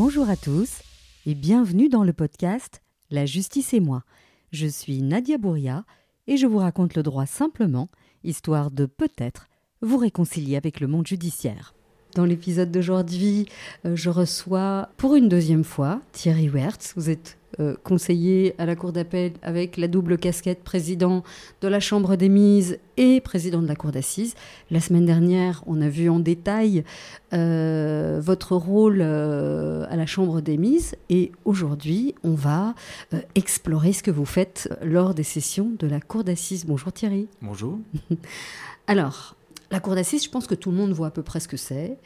Bonjour à tous et bienvenue dans le podcast La justice et moi. Je suis Nadia Bouria et je vous raconte le droit simplement, histoire de peut-être vous réconcilier avec le monde judiciaire. Dans l'épisode d'aujourd'hui, euh, je reçois pour une deuxième fois Thierry Wertz. Vous êtes euh, conseiller à la Cour d'appel avec la double casquette président de la Chambre des mises et président de la Cour d'assises. La semaine dernière, on a vu en détail euh, votre rôle à la Chambre des mises et aujourd'hui, on va explorer ce que vous faites lors des sessions de la Cour d'assises. Bonjour Thierry. Bonjour. Alors, la cour d'assises, je pense que tout le monde voit à peu près ce que c'est.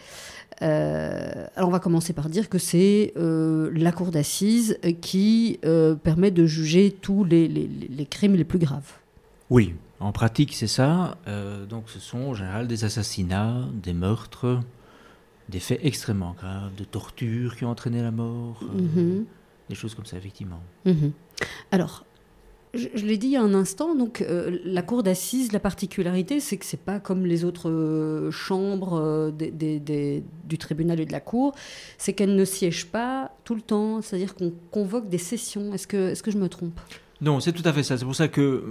Euh, alors on va commencer par dire que c'est euh, la cour d'assises qui euh, permet de juger tous les, les, crimes les plus graves. Oui, en pratique c'est ça. donc ce sont en général des assassinats, des meurtres, des faits extrêmement graves, de tortures qui ont entraîné la mort, mhm. des choses comme ça effectivement. Mhm. Alors je, l'ai dit il y a un instant, donc euh, la cour d'assises, la particularité, c'est que c'est pas comme les autres euh, chambres euh, du tribunal et de la cour, c'est qu'elle ne siège pas tout le temps, c'est-à-dire qu'on convoque des sessions. Est-ce que, je me trompe? Non, c'est tout à fait ça. C'est pour ça que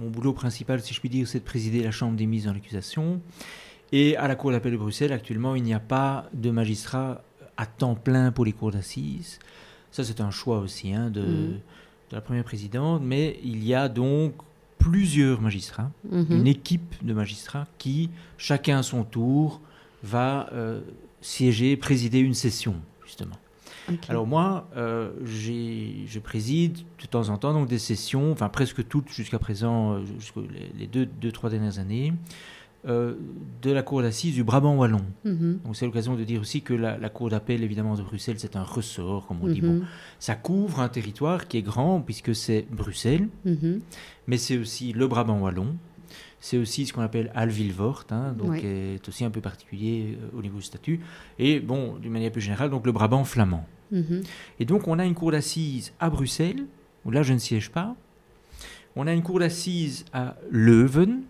mon boulot principal, si je puis dire, c'est de présider la chambre des mises dans l'accusation. Et à la cour d'appel de Bruxelles, actuellement, il n'y a pas de magistrat à temps plein pour les cours d'assises. Ça, c'est un choix aussi hein, de. Mmh de la première présidente, mais il y a donc plusieurs magistrats, mhm. une équipe de magistrats qui, chacun à son tour, va euh, siéger, présider une session, justement. Alors moi, euh, je préside de temps en temps donc des sessions, enfin presque toutes jusqu'à présent, euh, jusqu'aux les deux, deux, trois dernières années, euh, de la Cour d'assises du Brabant wallon. Mhm. Donc c'est l'occasion de dire aussi que la, Cour d'appel évidemment de Bruxelles c'est un ressort, comme on dit. Bon, mhm. ça couvre un territoire qui est grand puisque c'est Bruxelles, mhm. mais c'est aussi le Brabant wallon. C'est aussi ce qu'on appelle Alvillevort, hein, donc qui est aussi un peu particulier euh, au niveau du statut. Et bon, d'une manière plus générale, donc le Brabant flamand. Et donc on a une cour d'assises à Bruxelles, où là je ne siège pas. On a une cour d'assises à Leuven,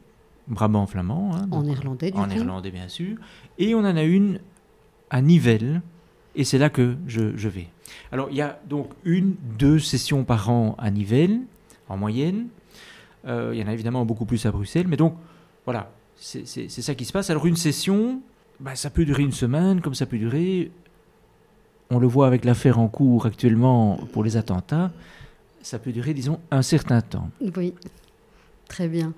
Brabant flamand. Hein, en néerlandais, du En néerlandais, bien sûr. Et on en a une à Nivelles, et c'est là que je, vais. Alors, il y a donc une, deux sessions par an à Nivelles, en moyenne. Euh, il y en a évidemment beaucoup plus à Bruxelles, mais donc, voilà, c'est ça qui se passe. Alors, une session, bah, ça peut durer une semaine, comme ça peut durer. On le voit avec l'affaire en cours actuellement pour les attentats, ça peut durer, disons, un certain temps. Oui, très bien.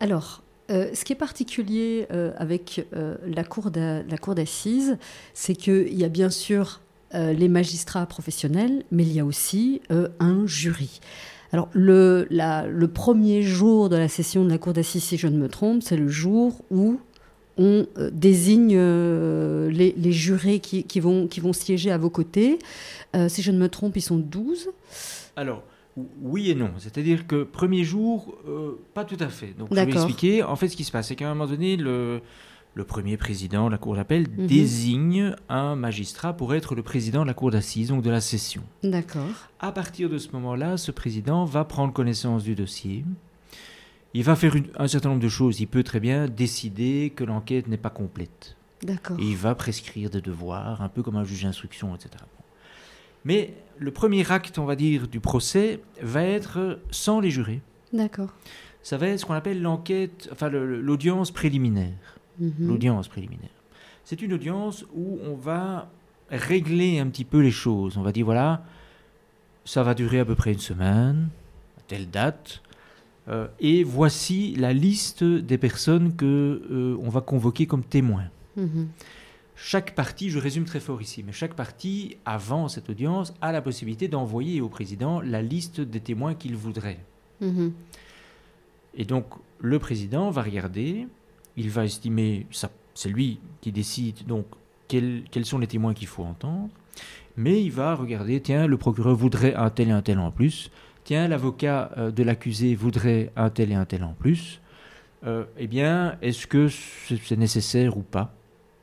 Alors, euh, ce qui est particulier euh, avec euh, la cour d'assises, c'est qu'il y a bien sûr les magistrats professionnels, mais il y a aussi un jury. Alors, le, le, premier jour de la session de la cour d'assises, si je ne me trompe, c'est le jour où on désigne les, jurés qui, qui, vont, qui vont siéger à vos côtés. si je ne me trompe, ils sont 12. Alors, oui et non. C'est-à-dire que premier jour, euh, pas tout à fait. Donc je vais expliquer. En fait, ce qui se passe, c'est qu'à un moment donné, le, le premier président de la cour d'appel mhm. désigne un magistrat pour être le président de la cour d'assises, donc de la session. D'accord. À partir de ce moment-là, ce président va prendre connaissance du dossier. Il va faire un certain nombre de choses. Il peut très bien décider que l'enquête n'est pas complète. D'accord. il va prescrire des devoirs, un peu comme un juge d'instruction, etc. Mais le premier acte, on va dire, du procès va être sans les jurés. D'accord. Ça va être ce qu'on appelle l'enquête, enfin l'audience préliminaire. Mhm. L'audience préliminaire. C'est une audience où on va régler un petit peu les choses. On va dire voilà, ça va durer à peu près une semaine, à telle date, euh, et voici la liste des personnes que euh, on va convoquer comme témoins. Mhm. Chaque partie, je résume très fort ici, mais chaque partie, avant cette audience, a la possibilité d'envoyer au président la liste des témoins qu'il voudrait. Mhm. Et donc, le président va regarder, il va estimer, c'est lui qui décide donc quels, sont les témoins qu'il faut entendre, mais il va regarder, tiens, le procureur voudrait un tel et un tel en plus, tiens, l'avocat euh, de l'accusé voudrait un tel et un tel en plus, euh, eh bien, est-ce que c'est nécessaire ou pas?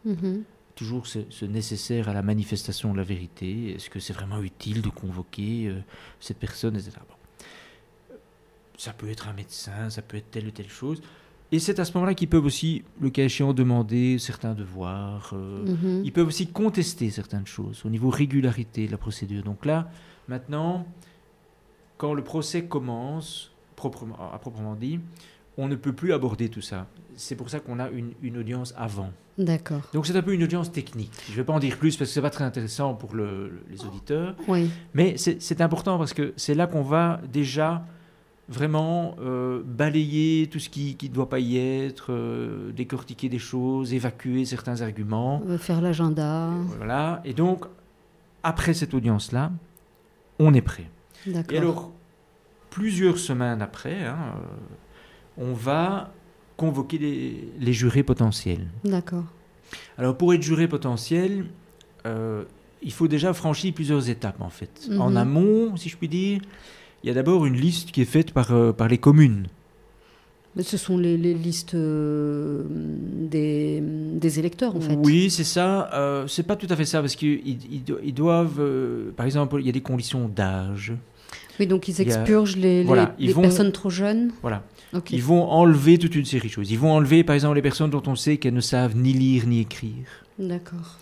Mhm toujours ce, nécessaire à la manifestation de la vérité? Est-ce que c'est vraiment utile de convoquer euh, cette personne, etc. Ça peut être un médecin, ça peut être telle ou telle chose. Et c'est à ce moment-là qu'ils peuvent aussi, le cas échéant, demander certains devoirs. euh, Mhm. Ils peuvent aussi contester certaines choses au niveau régularité de la procédure. Donc là, maintenant, quand le procès commence, proprement, à proprement dit, on ne peut plus aborder tout ça. C'est pour ça qu'on a une, une audience avant. D'accord. Donc c'est un peu une audience technique. Je ne vais pas en dire plus parce que c'est pas très intéressant pour le- les auditeurs. Oui. Mais c'est important parce que c'est là qu'on va déjà vraiment euh, balayer tout ce qui ne doit pas y être, euh, décortiquer des choses, évacuer certains arguments. Euh, Faire l'agenda. Voilà. Et donc, après cette audience-là, on est prêt. D'accord. Et alors, plusieurs semaines après, hein, on va convoquer les, les jurés potentiels. D'accord. Alors, pour être juré potentiel, euh, il faut déjà franchir plusieurs étapes, en fait. Mhm. En amont, si je puis dire, il y a d'abord une liste qui est faite par, euh, par les communes. Mais ce sont les, les listes euh, des, des électeurs, en fait. Oui, c'est ça. Euh, c'est pas tout à fait ça, parce qu'ils ils do- ils doivent, euh, par exemple, il y a des conditions d'âge. Oui, donc ils a- expurgent les, les- voilà, ils les vont- personnes trop jeunes. Voilà. Ils vont enlever toute une série de choses. Ils vont enlever, par exemple, les personnes dont on sait qu'elles ne savent ni lire ni écrire. D'accord.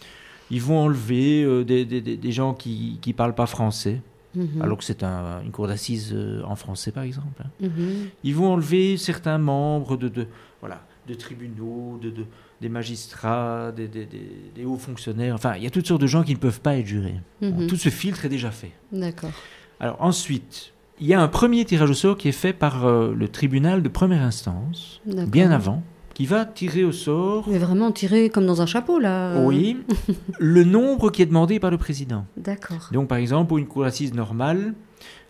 Ils vont enlever euh, des, des- des- des gens qui ne parlent pas français, Mhm. alors que c'est un- une cour d'assises euh, en français, par exemple. hein. Mhm. Ils vont enlever certains membres de, de, voilà, de tribunaux, de, de- des magistrats, des, des- des- des hauts fonctionnaires. Enfin, il y a toutes sortes de gens qui ne peuvent pas être jurés. Bon, Mhm. tout ce filtre est déjà fait. D'accord. Alors ensuite, il y a un premier tirage au sort qui est fait par euh, le tribunal de première instance, bien avant, qui va tirer au sort, Mais vraiment tiré comme dans un chapeau, là. oui, le nombre qui est demandé par le président. D'accord. Donc par exemple, pour une cour d'assises normale,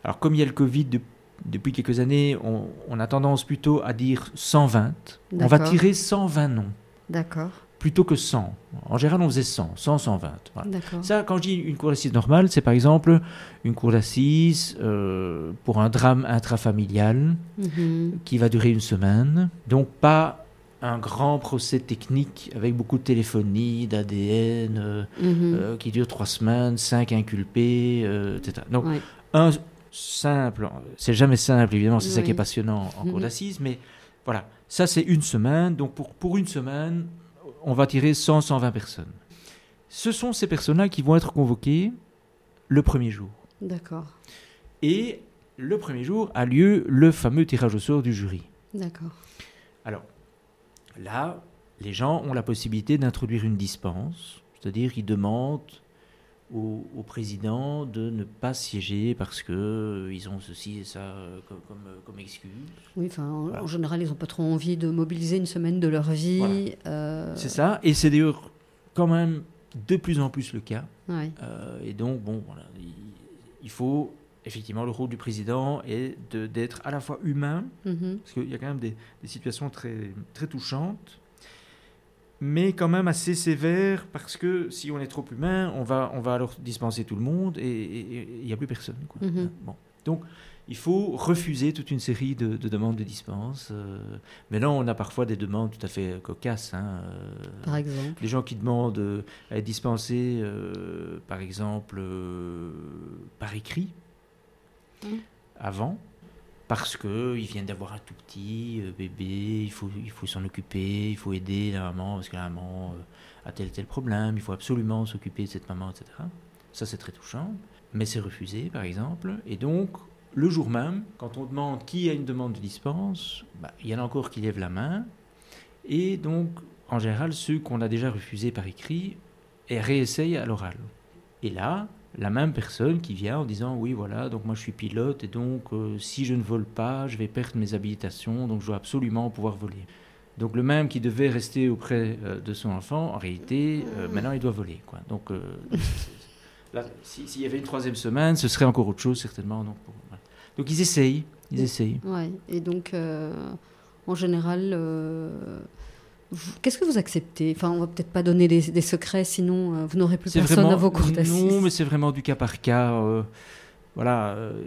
alors comme il y a le Covid de- depuis quelques années, on, on a tendance plutôt à dire 120. On va tirer 120 noms, D'accord. Plutôt que 100. En général, on faisait 100, 100, 120. voilà. D'accord. Ça, quand je dis une cour d'assises normale, c'est par exemple une cour d'assises euh, pour un drame intrafamilial Mhm. qui va durer une semaine. Donc pas un grand procès technique avec beaucoup de téléphonie, d'ADN, euh, Mhm. euh, qui dure trois semaines, cinq inculpés, etc. Donc Ouais. un simple, c'est jamais simple évidemment, c'est ça qui est passionnant en cour Mhm. d'assises, mais voilà, ça c'est une semaine. Donc pour, pour une semaine, on va tirer 100, 120 personnes. Ce sont ces personnes-là qui vont être convoquées le premier jour. D'accord. Et le premier jour a lieu le fameux tirage au sort du jury. D'accord. Alors, là, les gens ont la possibilité d'introduire une dispense, c'est-à-dire qu'ils demandent au, au président de ne pas siéger parce que euh, ils ont ceci et ça euh, comme, comme, euh, comme excuse. Oui, enfin, en, Voilà. en général, ils n'ont pas trop envie de mobiliser une semaine de leur vie. Voilà. euh, C'est ça, et c'est d'ailleurs quand même de plus en plus le cas. ouais. Et donc, bon, voilà, il, il faut effectivement le rôle du président est d'être à la fois humain, Mhm. parce qu'il y a quand même des, des situations très, très touchantes, mais quand même assez sévères, parce que si on est trop humain, on va, on va alors dispenser tout le monde et il n'y a plus personne. quoi. Mhm. Bon. Donc, il faut refuser toute une série de, de demandes de dispense. euh, mais là, on a parfois des demandes tout à fait cocasses. hein, euh, Par exemple. des gens qui demandent euh, à être dispensés, euh, par exemple, euh, par écrit, Mhm. avant, parce qu'ils viennent d'avoir un tout petit euh, bébé, il faut, il faut s'en occuper, il faut aider la maman, parce que la maman euh, a tel tel problème, il faut absolument s'occuper de cette maman, etc. Ça, c'est très touchant, mais c'est refusé, par exemple. Et donc, le jour même, quand on demande qui a une demande de dispense, bah, il y en a encore qui lèvent la main. Et donc, en général, ceux qu'on a déjà refusés par écrit et réessayent à l'oral. Et là, la même personne qui vient en disant oui voilà donc moi je suis pilote et donc euh, si je ne vole pas je vais perdre mes habilitations donc je dois absolument pouvoir voler donc le même qui devait rester auprès euh, de son enfant en réalité euh, maintenant il doit voler quoi donc euh, si- s'il y avait une troisième semaine ce serait encore autre chose certainement donc, voilà. donc ils essayent ils essayent Ouais. Et donc, euh, en général, euh, qu'est-ce que vous acceptez? Enfin, on va peut-être pas donner des, des secrets, sinon euh, vous n'aurez plus personne vraiment, à vos cours d'assises. Non, mais c'est vraiment du cas par cas. euh, voilà, euh,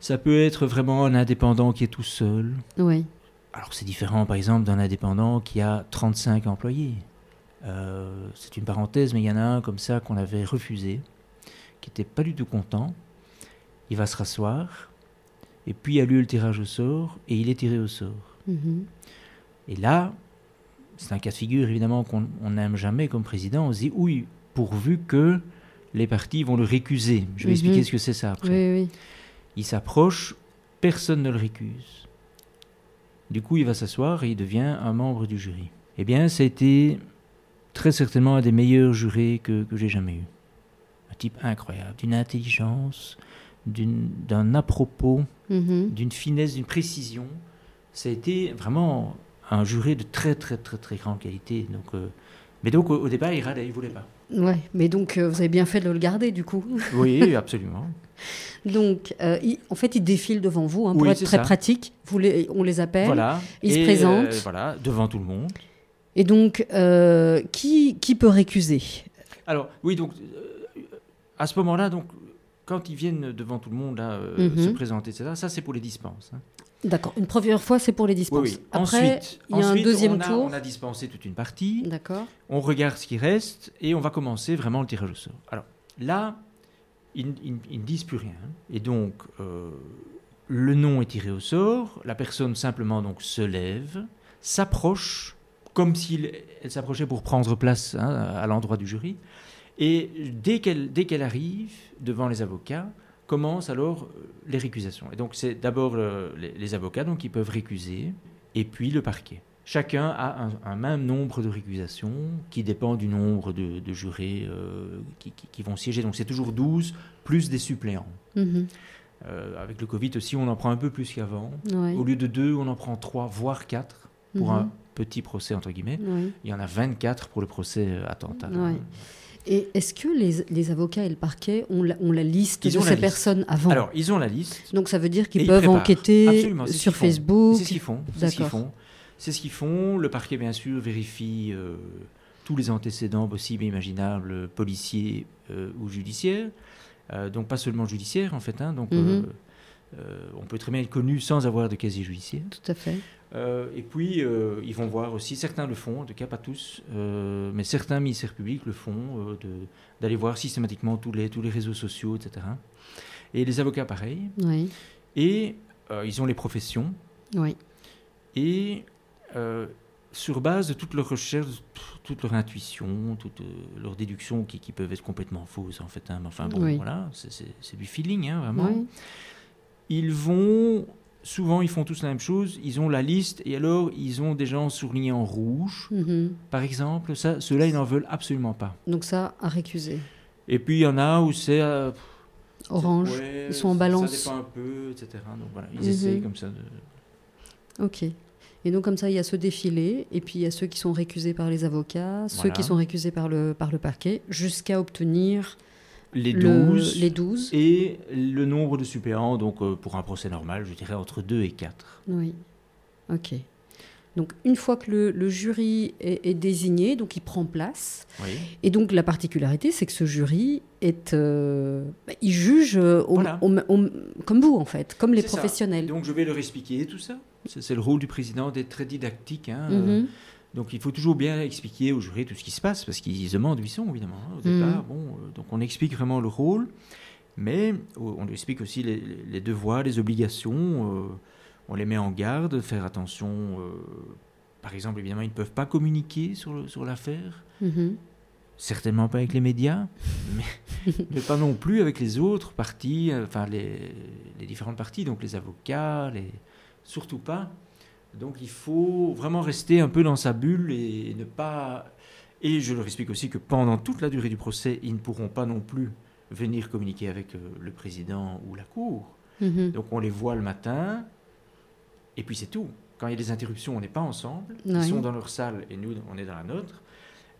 ça peut être vraiment un indépendant qui est tout seul. Oui. Alors c'est différent, par exemple, d'un indépendant qui a 35 employés. C'est une parenthèse, mais il y en a un comme ça qu'on avait refusé, qui n'était pas du tout content. Il va se rasseoir, et puis il y a lieu le tirage au sort, et il est tiré au sort. Mhm. Et là, c'est un cas de figure évidemment qu'on n'aime jamais comme président. On se dit oui, pourvu que les partis vont le récuser. Je vais expliquer Mhm. ce que c'est ça après. Oui, oui. Il s'approche, personne ne le récuse. Du coup, il va s'asseoir et il devient un membre du jury. Eh bien, ça a été très certainement un des meilleurs jurés que, que j'ai jamais eu. Un type incroyable, d'une intelligence, d'un à-propos, Mhm. d'une finesse, d'une précision. Ça a été vraiment un juré de très, très, très, très grande qualité. Donc, euh, mais donc, au, au départ, il râlait, il voulait pas. Ouais, mais donc euh, vous avez bien fait de le garder du coup. Oui, absolument. Donc, euh, il- en fait, ils défilent devant vous hein, pour Oui, être très ça. pratique. Vous les, on les appelle. Voilà. il se Et, présente. euh, voilà, devant tout le monde. Et donc, qui, qui peut récuser? Alors, oui, donc, à ce moment-là, donc, quand ils viennent devant tout le monde là, Mhm. se présenter, etc., ça, c'est pour les dispenses. hein. D'accord. Une première fois, c'est pour les dispenses. Oui, oui. Après, ensuite, il y a un deuxième on a, tour. On a dispensé toute une partie. D'accord. On regarde ce qui reste et on va commencer vraiment le tirage au sort. Alors, là, ils, ils- ils ne disent plus rien. Et donc, euh, le nom est tiré au sort. La personne simplement donc se lève, s'approche, comme s'il elle s'approchait pour prendre place hein, à l'endroit du jury. Et dès qu'elle dès qu'elle arrive devant les avocats, commencent alors euh, les récusations. Et donc, c'est d'abord euh, les, les avocats donc, qui peuvent récuser, et puis le parquet. Chacun a un, un même nombre de récusations qui dépend du nombre de, de jurés euh, qui, qui- qui vont siéger. Donc c'est toujours 12 plus des suppléants. Mhm. Euh, avec le Covid aussi, on en prend un peu plus qu'avant. Ouais. Au lieu de 2, on en prend 3, voire 4 pour Mhm. un petit procès, entre guillemets. Ouais. Il y en a 24 pour le procès attentat. Ouais. Et est-ce que les, les avocats et le parquet ont la, ont la liste Ils de ont ces personnes avant Alors, ils ont la liste. Donc ça veut dire qu'ils ils peuvent enquêter sur. Facebook. C'est ce qu'ils font. C'est ce qu'ils font. C'est ce qu'ils font. Le parquet, bien sûr, vérifie euh, tous les antécédents possibles et imaginables, euh, policiers euh, ou judiciaires. Euh, donc pas seulement judiciaires, en fait. hein. donc, euh, on peut très bien être connu sans avoir de casier judiciaire. Tout à fait. Euh, et puis, euh, ils vont voir aussi, certains le font, en tout cas pas tous, euh, mais certains ministères publics le font, d'aller voir systématiquement tous les, tous les réseaux sociaux, etc. Et les avocats, pareil. Oui. Et ils ont les professions. Oui. Et sur base de toutes leurs recherches, toute leur intuition, toutes leurs déductions qui, qui peuvent être complètement fausses en fait. hein, mais enfin bon, Oui. voilà, c'est- du feeling, hein, vraiment. Ils vont, souvent ils font tous la même chose, ils ont la liste et alors ils ont des gens surlignés en rouge, Mhm. par exemple. Ça, Ceux-là, ils n'en veulent absolument pas. Donc ça, à récuser. Et puis il y en a où c'est... euh, Orange. ouais, ils sont en balance. Ça dépend un peu, etc. Donc voilà, ils Mhm. essayent comme ça de... Ok. Et donc comme ça, il y a ce défilé, et puis il y a ceux qui sont récusés par les avocats, ceux qui sont récusés par le, par le parquet, jusqu'à obtenir Les le- 12, les 12. Et le nombre de suppléants, donc euh, pour un procès normal, je dirais entre 2 et 4. Oui. Ok. Donc une fois que le, le jury est, est désigné, donc il prend place. Oui. Et donc la particularité, c'est que ce jury est, euh, bah, il juge euh, au- Voilà. au- au- comme vous en fait, comme les professionnels. Donc je vais leur expliquer tout ça. C'est le rôle du président d'être très didactique. hein, Mhm. Donc il faut toujours bien expliquer aux jurés tout ce qui se passe, parce qu'ils se demandent où ils sont, évidemment. hein, au Mhm. départ, bon, euh, donc on explique vraiment le rôle, mais on explique aussi les, devoirs, les obligations. euh, on les met en garde, faire attention. euh, par exemple, évidemment, ils ne peuvent pas communiquer sur sur l'affaire. Mhm. certainement pas avec les médias, mais, mais pas non plus avec les autres parties, enfin les, les différentes parties, donc les avocats, les, surtout pas. Donc il faut vraiment rester un peu dans sa bulle et, ne pas. Et je leur explique aussi que pendant toute la durée du procès, ils ne pourront pas non plus venir communiquer avec euh, le président ou la cour. Mhm. Donc on les voit le matin, et puis c'est tout. Quand il y a des interruptions, on n'est pas ensemble. Ils sont dans leur salle et nous, on est dans la nôtre.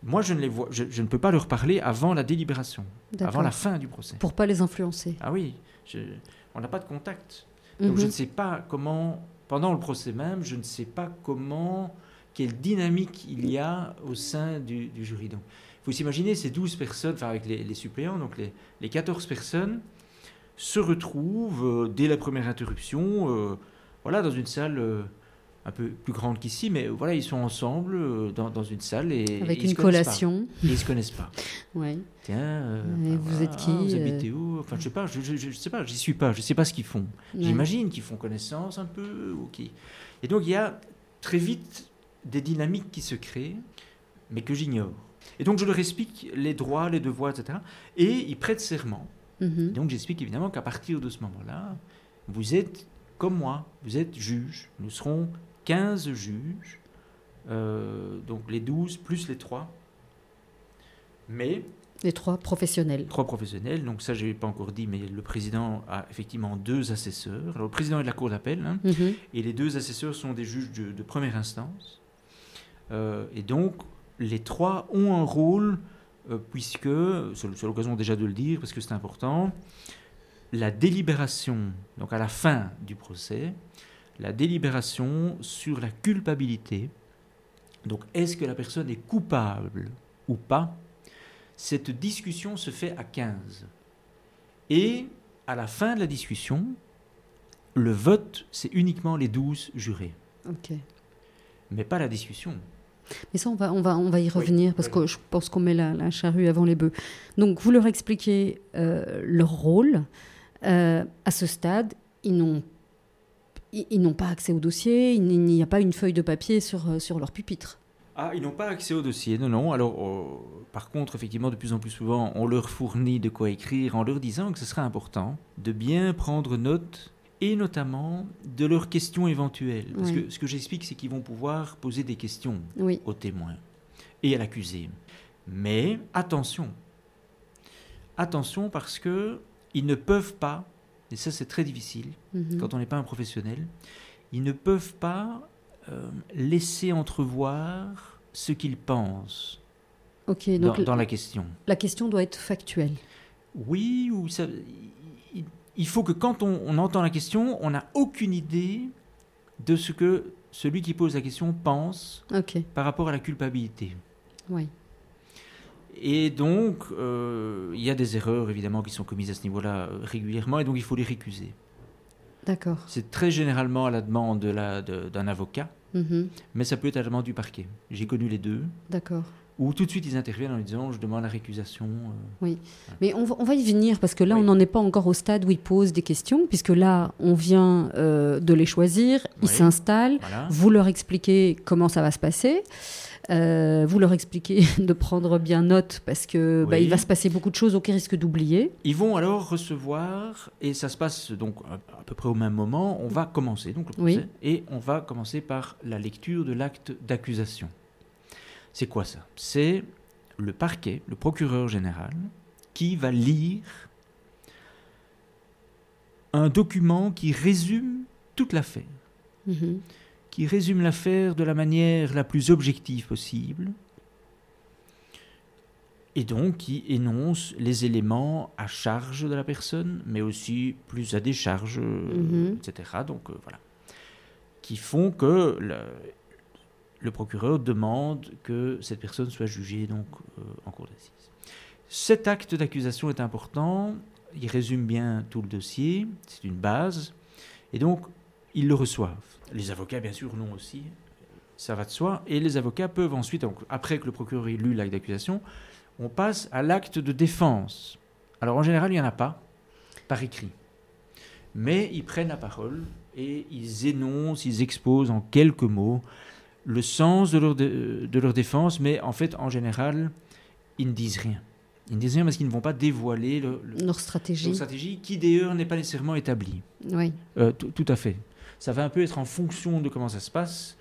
Moi, je ne, les vois, je, je ne peux pas leur parler avant la délibération, avant la fin du procès. Pour pas les influencer. Ah oui, je- on n'a pas de contact. Donc Mhm. je ne sais pas comment, pendant le procès même, je ne sais pas comment, quelle dynamique il y a au sein du, jury. Donc, il faut s'imaginer ces 12 personnes, enfin avec les, suppléants, donc les, les 14 personnes, se retrouvent euh, dès la première interruption, euh, voilà, dans une salle euh, un peu plus grande qu'ici, mais voilà, ils sont ensemble euh, dans, dans une salle et Avec une pas. collation. Et ils se connaissent pas. Ouais. Tiens, euh, Et ben vous voilà, êtes qui, Vous euh habitez où? Enfin, je sais pas, je, je, je sais pas, j'y suis pas, je sais pas ce qu'ils font. Ouais. J'imagine qu'ils font connaissance un peu. ou qui- Et donc, il y a très vite des dynamiques qui se créent, mais que j'ignore. Et donc je leur explique les droits, les devoirs, etc. Et ils prêtent serment. Mhm. Donc j'explique évidemment qu'à partir de ce moment-là, vous êtes comme moi, vous êtes juge. Nous serons 15 juges, euh, donc les 12 plus les 3. Mais Les trois professionnels. trois professionnels, donc ça je n'ai pas encore dit, mais le président a effectivement deux assesseurs. Alors le président est de la cour d'appel, hein, Mhm. et les deux assesseurs sont des juges de, de première instance. Euh, et donc, les trois ont un rôle, euh, puisque, c'est c'est l'occasion déjà de le dire, parce que c'est important, la délibération, donc à la fin du procès, la délibération sur la culpabilité, donc est-ce que la personne est coupable ou pas, cette discussion se fait à 15. Et à la fin de la discussion, le vote, c'est uniquement les 12 jurés, Ok. mais pas la discussion. Mais ça, on va, on va, on va y revenir parce oui. que je pense qu'on met la, la charrue avant les bœufs. Donc, vous leur expliquez euh, leur rôle. Euh, à ce stade, ils n'ont ils, ils n'ont pas accès au dossier, il n'y a pas une feuille de papier sur, euh, sur leur pupitre. Ah, ils n'ont pas accès au dossier, non, non. Alors, euh, par contre, effectivement, de plus en plus souvent, on leur fournit de quoi écrire en leur disant que ce serait important de bien prendre note et notamment de leurs questions éventuelles. Parce Oui. que ce que j'explique, c'est qu'ils vont pouvoir poser des questions Oui, au témoin et à l'accusé. Mais attention, attention parce que ils ne peuvent pas, et ça c'est très difficile Mhm. quand on n'est pas un professionnel, ils ne peuvent pas euh, laisser entrevoir ce qu'ils pensent dans, Donc, dans la question. la question doit être factuelle. Oui, ou ça, il, il faut que quand on, on entend la question, on n'a aucune idée de ce que celui qui pose la question pense par rapport à la culpabilité. oui. Et donc, euh, il y a des erreurs évidemment qui sont commises à ce niveau-là euh, régulièrement, et donc il faut les récuser. D'accord. C'est très généralement à la demande de la- de- d'un avocat, Mhm. mais ça peut être à la demande du parquet. J'ai connu les deux, D'accord. Où tout de suite ils interviennent en disant je demande la récusation. euh. Mais on va, on va y venir parce que là, Oui. on n'en est pas encore au stade où ils posent des questions, puisque là, on vient euh, de les choisir, ils Oui. s'installent, Voilà. vous leur expliquez comment ça va se passer. euh, vous leur expliquez de prendre bien note parce que bah, Oui. il va se passer beaucoup de choses auxquelles ils risquent d'oublier. Ils vont alors recevoir, et ça se passe donc à, peu près au même moment, on va commencer donc le Oui. procès, et on va commencer par la lecture de l'acte d'accusation. C'est quoi ça? C'est le parquet, le procureur général, qui va lire un document qui résume toute l'affaire, Mhm. qui résume l'affaire de la manière la plus objective possible, et donc qui énonce les éléments à charge de la personne, mais aussi plus à décharge, Mhm. etc. Donc euh, voilà, qui font que le, le procureur demande que cette personne soit jugée donc euh, en cour d'assises. Cet acte d'accusation est important. Il résume bien tout le dossier. C'est une base, et donc ils le reçoivent. Les avocats, bien sûr, l'ont aussi. Ça va de soi. Et les avocats peuvent ensuite, donc, après que le procureur ait lu l'acte d'accusation, on passe à l'acte de défense. Alors en général, il n'y en a pas par écrit. Mais ils prennent la parole et ils énoncent, ils exposent en quelques mots le sens de leur, de leur défense, mais en fait, en général, ils ne disent rien. Ils ne disent rien parce qu'ils ne vont pas dévoiler le- le- Leur stratégie. leur stratégie, qui d'ailleurs n'est pas nécessairement établie. Oui. Euh, tout à fait. Ça va un peu être en fonction de comment ça se passe.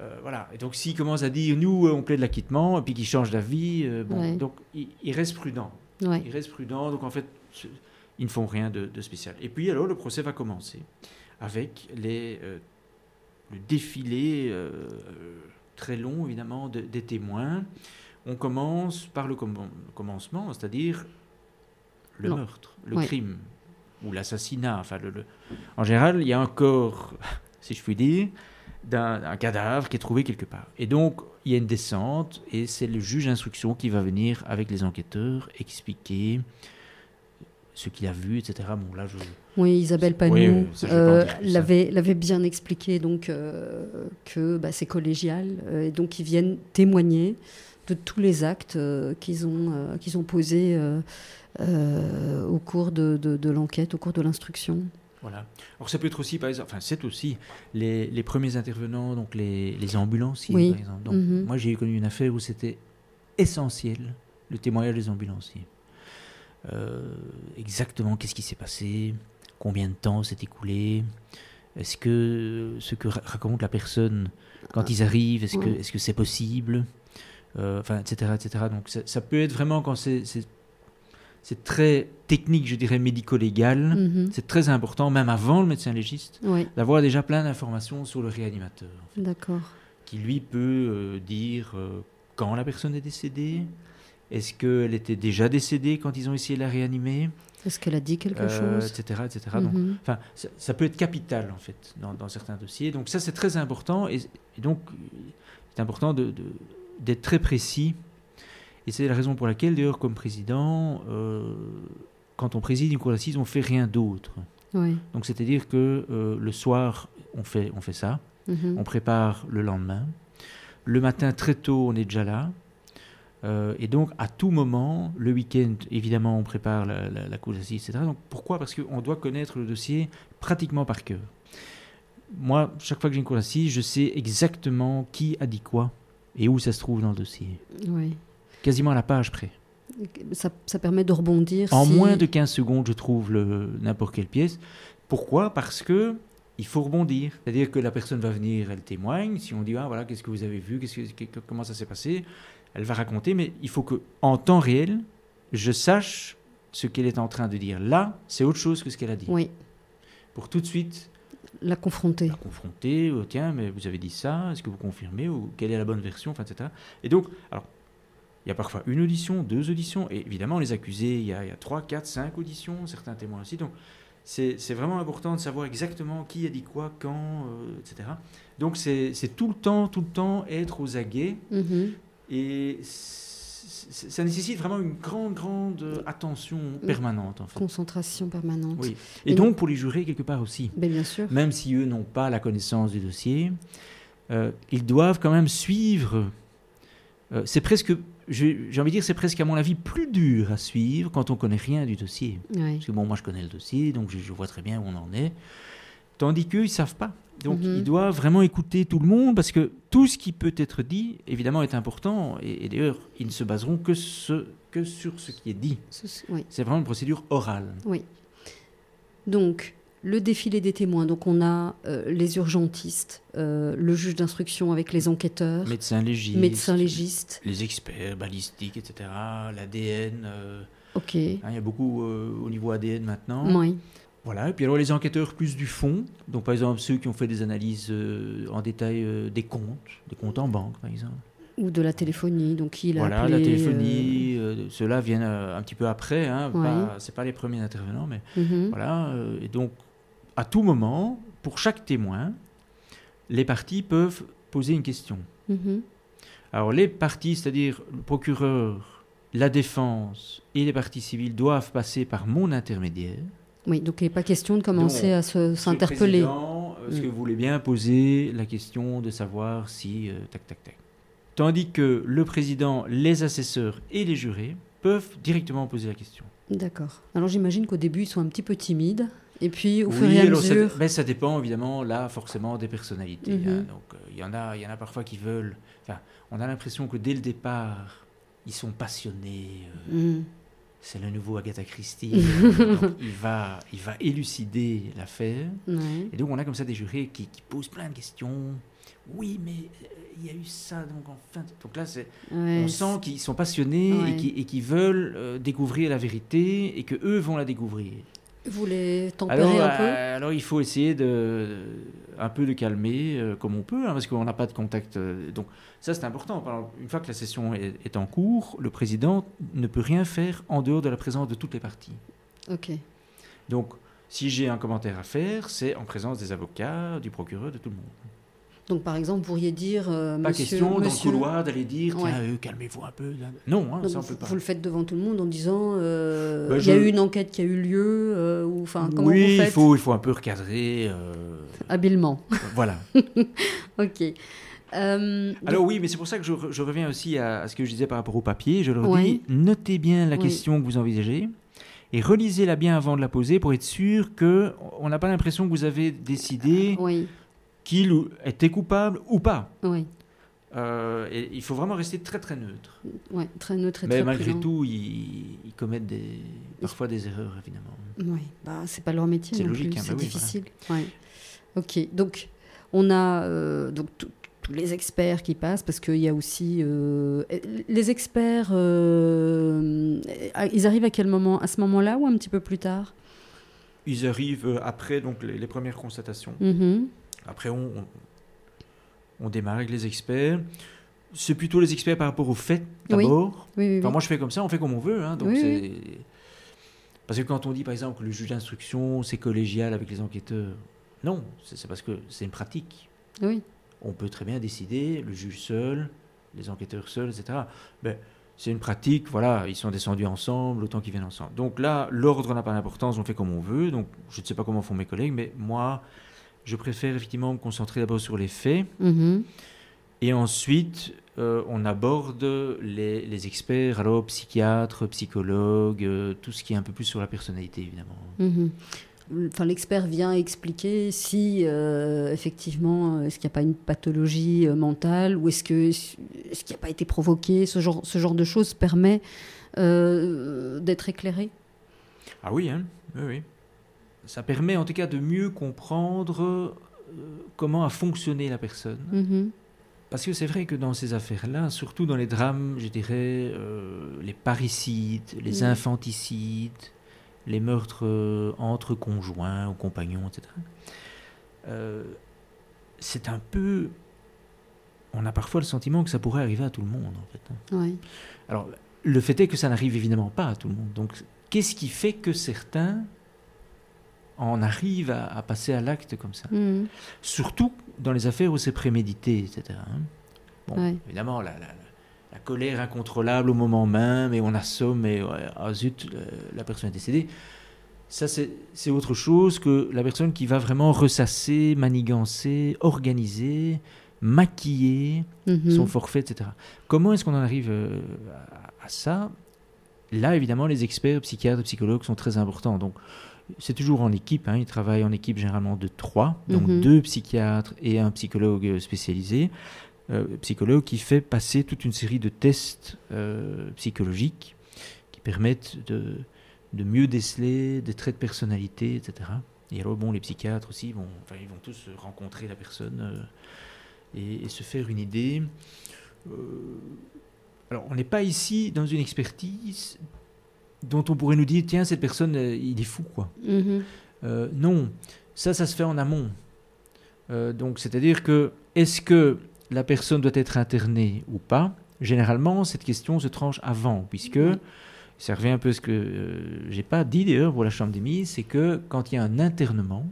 Euh, voilà. Et donc, s'il commence à dire nous, on plaide l'acquittement, et puis qu'il change d'avis, euh, bon, Ouais. donc il, il reste prudent. Ouais. Il reste prudent. Donc, en fait, ils ne font rien de, de spécial. Et puis, alors, le procès va commencer avec les, le défilé euh, très long, évidemment, de- des témoins. On commence par le, comm- le commencement, c'est-à-dire le Non. meurtre, le Ouais. crime ou l'assassinat. Enfin, le, le- En général, il y a un corps, si je puis dire, d'un un cadavre qui est trouvé quelque part. Et donc, il y a une descente, et c'est le juge d'instruction qui va venir avec les enquêteurs expliquer ce qu'il a vu, etc. Bon, là, je... Oui, Isabelle Panou Oui, euh, plus, l'avait l'avait bien expliqué donc euh, que bah, c'est collégial euh, et donc ils viennent témoigner de tous les actes qu'ils ont qu'ils ont posés au cours de, de- de l'enquête, au cours de l'instruction. Voilà. Alors ça peut être aussi, par exemple, enfin c'est aussi les, les, premiers intervenants, donc les, les ambulanciers, Oui. par exemple. Donc, Mhm. Moi j'ai connu une affaire où c'était essentiel le témoignage des ambulanciers. Euh, exactement qu'est-ce qui s'est passé, combien de temps s'est écoulé, est-ce que ce que ra- raconte la personne quand ils arrivent, est-ce que Ouais. est-ce que c'est possible, Euh, enfin etc etc. Donc ça, ça peut être vraiment quand c'est très technique, je dirais médico-légal. Mhm. C'est très important, même avant le médecin légiste, Oui, d'avoir déjà plein d'informations sur le réanimateur, en fait, d'accord. qui lui peut euh, dire euh, quand la personne est décédée, est-ce qu'elle était déjà décédée quand ils ont essayé de la réanimer, Est-ce qu'elle a dit quelque euh, chose etc. etc. Donc, Mhm. enfin, ça, ça peut être capital, en fait, dans, dans certains dossiers. Donc ça, c'est très important, et, et donc, c'est important de- de- d'être très précis. Et c'est la raison pour laquelle, d'ailleurs, comme président, euh, quand on préside une cour d'assises, on fait rien d'autre. Oui. Donc c'est-à-dire que euh, le soir, on fait, on fait ça, Mhm. on prépare le lendemain. Le matin, très tôt, on est déjà là. Euh, et donc, à tout moment, le week-end, évidemment, on prépare la, la, la cour d'assises, etc. Donc, pourquoi? Parce qu'on doit connaître le dossier pratiquement par cœur. Moi, chaque fois que j'ai une cour d'assises, je sais exactement qui a dit quoi et où ça se trouve dans le dossier. Oui. Quasiment à la page près. Ça, ça permet de rebondir. En si- moins de 15 secondes, je trouve n'importe quelle pièce. Pourquoi? Parce que il faut rebondir. C'est-à-dire que la personne va venir, elle témoigne. Si on dit, ah voilà, qu'est-ce que vous avez vu? Que- comment ça s'est passé? Elle va raconter, mais il faut que, en temps réel, je sache ce qu'elle est en train de dire. Là, c'est autre chose que ce qu'elle a dit. Oui, Pour tout de suite la confronter. la confronter, euh, tiens, mais vous avez dit ça, est-ce que vous confirmez, ou quelle est la bonne version, enfin, etc. Et donc, alors, il y a parfois une audition, deux auditions, et évidemment, les accusés, il y a, il y a trois, quatre, cinq auditions, certains témoins aussi. Donc, c'est vraiment important de savoir exactement qui a dit quoi, quand, euh, etc. Donc, c'est tout le temps, tout le temps être aux aguets, Mhm. Et ça nécessite vraiment une grande, grande attention permanente, en fait. Concentration permanente. Oui. Et Et donc, pour les jurés, quelque part aussi Ben, bien sûr. même si eux n'ont pas la connaissance du dossier, euh, ils doivent quand même suivre. Euh, c'est presque, j'ai j'ai envie de dire, c'est presque à mon avis plus dur à suivre quand on connaît rien du dossier. Oui. Parce que bon, moi je connais le dossier, donc je, je vois très bien où on en est. Tandis qu'eux, ils savent pas. Donc Mhm. ils doivent vraiment écouter tout le monde parce que tout ce qui peut être dit, évidemment, est important. Et, et d'ailleurs, ils ne se baseront que, ce, que sur ce qui est dit. Ce- Oui. C'est vraiment une procédure orale. Oui. Donc, le défilé des témoins. Donc, on a euh, les urgentistes, euh, le juge d'instruction avec les enquêteurs, Médecin légiste. médecin légiste. les experts balistiques, etc., l'ADN. euh, Ok. hein, il y a beaucoup au niveau ADN maintenant. Oui. Voilà. Et puis alors les enquêteurs plus du fond. Donc par exemple ceux qui ont fait des analyses euh, en détail euh, des comptes, des comptes en banque par exemple. Ou de la téléphonie. Donc, il a Voilà, appelé, la téléphonie. euh, Ceux-là viennent euh, un petit peu après. Hein, Ouais. pas- c'est pas les premiers intervenants, mais euh, mhm. voilà. euh, et donc à tout moment, pour chaque témoin, les parties peuvent poser une question. Mhm. Alors les parties, c'est-à-dire le procureur, la défense et les parties civiles doivent passer par mon intermédiaire. Oui, donc il n'est pas question de commencer Donc, à se- Monsieur le s'interpeller. Président, Est-ce Mm. que vous voulez bien poser la question de savoir si... euh, tac, tac, tac. Tandis que le président, les assesseurs et les jurés peuvent directement poser la question. D'accord. Alors j'imagine qu'au début, ils sont un petit peu timides. Et puis, au Oui, fur et à alors ça, mesure. mais ça dépend évidemment là forcément des personnalités. Mhm. hein. Donc euh, il y en a, il y en a parfois qui veulent. Enfin, on a l'impression que dès le départ, ils sont passionnés. euh, Mhm. C'est le nouveau Agatha Christie. donc il va, il va élucider l'affaire. Ouais. Et donc on a comme ça des jurés qui, qui posent plein de questions. Oui, mais euh, il y a eu ça, donc enfin. Donc là, Ouais, on sent qu'ils sont passionnés Ouais. et qui et qu'ils veulent euh, découvrir la vérité et que eux vont la découvrir. Vous les tempérez Alors, un peu euh, alors il faut essayer de un peu de calmer euh, comme on peut, hein, parce qu'on n'a pas de contact. euh, donc ça c'est important. Une fois que la session est, est en cours, le président ne peut rien faire en dehors de la présence de toutes les parties. Ok. Donc si j'ai un commentaire à faire, c'est en présence des avocats, du procureur, de tout le monde. Donc, par exemple, vous pourriez dire. euh, Pas monsieur, question monsieur- dans le couloir d'aller dire Ouais. euh, calmez-vous un peu. là. Non, hein, Donc, ça on vous, peut pas. vous le faites devant tout le monde en disant euh, Bah, il y a eu une enquête qui a eu lieu euh, ou enfin comment oui, vous il faut il faut un peu recadrer. habilement. voilà. ok. Euh, donc- Alors oui, mais c'est pour ça que je, re- je reviens aussi à, à ce que je disais par rapport au papier. Je leur Ouais. dis, notez bien la Oui. question que vous envisagez et relisez-la bien avant de la poser pour être sûr que on n'a pas l'impression que vous avez décidé Oui, qu'il était coupable ou pas. oui, Euh, et il faut vraiment rester très très neutre. ouais, très neutre et Mais très malgré prudent. tout, ils, ils commettent des, parfois des erreurs, évidemment. Oui, bah, c'est pas leur métier C'est logique, hein, c'est bah oui, difficile. Ouais. Ok, donc on a euh, donc tous les experts qui passent parce qu'il y a aussi euh, les experts. ils arrivent à quel moment? À ce moment-là ou un petit peu plus tard? Ils arrivent après donc les, les premières constatations. Mhm. Après, on, on, on démarre avec les experts. C'est plutôt les experts par rapport aux faits d'abord. Oui, oui, Enfin, moi, je fais comme ça, on fait comme on veut. hein, donc. Parce que quand on dit, par exemple, que le juge d'instruction, c'est collégial avec les enquêteurs, non, c'est parce que c'est une pratique. Oui. On peut très bien décider, le juge seul, les enquêteurs seuls, etc. Ben, c'est une pratique, voilà, ils sont descendus ensemble, autant qu'ils viennent ensemble. Donc là, l'ordre n'a pas d'importance, on fait comme on veut. Donc je ne sais pas comment font mes collègues, mais moi, je préfère effectivement me concentrer d'abord sur les faits. Mhm. Et ensuite, euh, on aborde les, les experts, alors psychiatres, psychologues, euh, tout ce qui est un peu plus sur la personnalité, évidemment. Mhm. Enfin, l'expert vient expliquer si euh, effectivement est-ce qu'il n'y a pas une pathologie mentale ou est-ce que est-ce qu'il n'y a pas été provoqué ce genre ce genre de choses permet d'être éclairé? Ah oui, hein oui, oui. Ça permet en tout cas de mieux comprendre euh, comment a fonctionné la personne. Mhm. Parce que c'est vrai que dans ces affaires-là, surtout dans les drames, je dirais, euh, les parricides, les Mm. infanticides, les meurtres euh, entre conjoints ou compagnons, etc., euh, c'est un peu... On a parfois le sentiment que ça pourrait arriver à tout le monde, en fait. hein. Alors, le fait est que ça n'arrive évidemment pas à tout le monde. Donc, qu'est-ce qui fait que certains en arrivent à, à passer à l'acte comme ça Mhm. Surtout dans les affaires où c'est prémédité, etc. hein. Bon, Ouais. évidemment, la, la- la colère incontrôlable au moment même, et on assomme, et ouais, ah zut, la personne est décédée. Ça, c'est autre chose que la personne qui va vraiment ressasser, manigancer, organiser, maquiller Mhm. son forfait, etc. Comment est-ce qu'on en arrive euh, à, à ça? Là, évidemment, les experts, psychiatres, psychologues sont très importants. Donc, c'est toujours en équipe. hein, ils travaillent en équipe généralement de trois, donc Mhm. deux psychiatres et un psychologue spécialisé. Euh, psychologue qui fait passer toute une série de tests euh, psychologiques qui permettent de, de mieux déceler des traits de personnalité, etc. Et alors, bon, les psychiatres aussi, vont, enfin, ils vont tous rencontrer la personne euh, et, et se faire une idée. Alors, on n'est pas ici dans une expertise dont on pourrait nous dire, tiens, cette personne, euh, il est fou, quoi. Mhm. Euh, non, ça, ça se fait en amont. Euh, donc, c'est-à-dire que, est-ce que la personne doit être internée ou pas? Généralement, cette question se tranche avant, puisque Oui. ça revient un peu à ce que euh, j'ai pas dit d'ailleurs pour la chambre des mises, c'est que quand il y a un internement,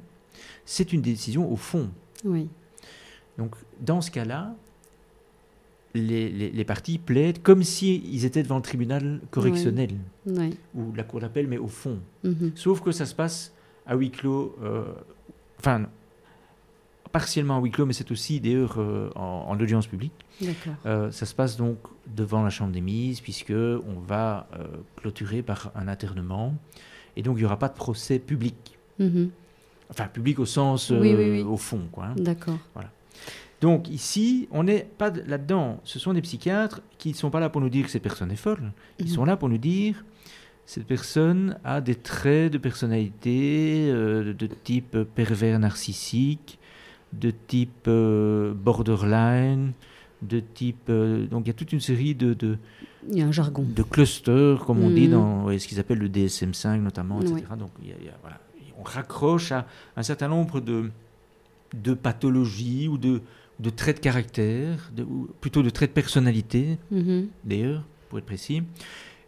c'est une décision au fond. Oui. Donc, dans ce cas-là, les, les, les parties plaident comme s'ils étaient devant le tribunal correctionnel Ouais. ou la cour d'appel, mais au fond. Mhm. Sauf que ça se passe à huis clos, euh, enfin, partiellement à huis clos, mais c'est aussi d'ailleurs euh, en, en audience publique. Euh, ça se passe donc devant la chambre des mises, puisque on va clôturer par un internement, et donc il n'y aura pas de procès public. Mhm. Enfin, public au sens, Oui, oui, oui. au fond, quoi. hein. D'accord. Donc ici, on n'est pas de- là-dedans. Ce sont des psychiatres qui ne sont pas là pour nous dire que cette personne est folle. Ils Mhm. sont là pour nous dire cette personne a des traits de personnalité euh, de type pervers narcissique, de type euh, borderline, de type... euh, donc il y a toute une série de, de, Il y a un jargon. de clusters, comme on dit Mhm. dans ouais, ce qu'ils appellent le DSM5 notamment, etc. Oui. Donc y a- il y a- voilà, on raccroche à un certain nombre de, de pathologies ou de, de traits de caractère, de- ou plutôt de traits de personnalité Mhm. d'ailleurs, pour être précis,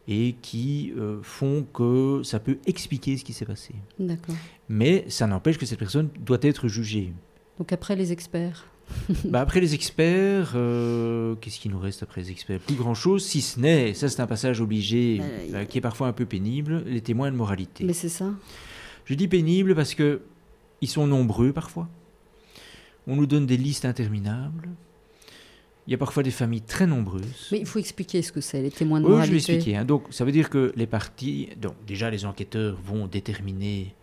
et qui euh, font que ça peut expliquer ce qui s'est passé. D'accord. Mais ça n'empêche que cette personne doit être jugée. Donc après les experts. Bah, après les experts, euh, qu'est-ce qui nous reste après les experts? Plus grand-chose, si ce n'est, ça c'est un passage obligé, Euh, euh, qui est parfois un peu pénible, les témoins de moralité. Mais c'est ça. Je dis pénible parce que ils sont nombreux parfois. On nous donne des listes interminables. Il y a parfois des familles très nombreuses. Mais il faut expliquer ce que c'est, les témoins de Oui, moralité. je vais expliquer. hein. Donc, ça veut dire que les parties, donc déjà les enquêteurs vont déterminer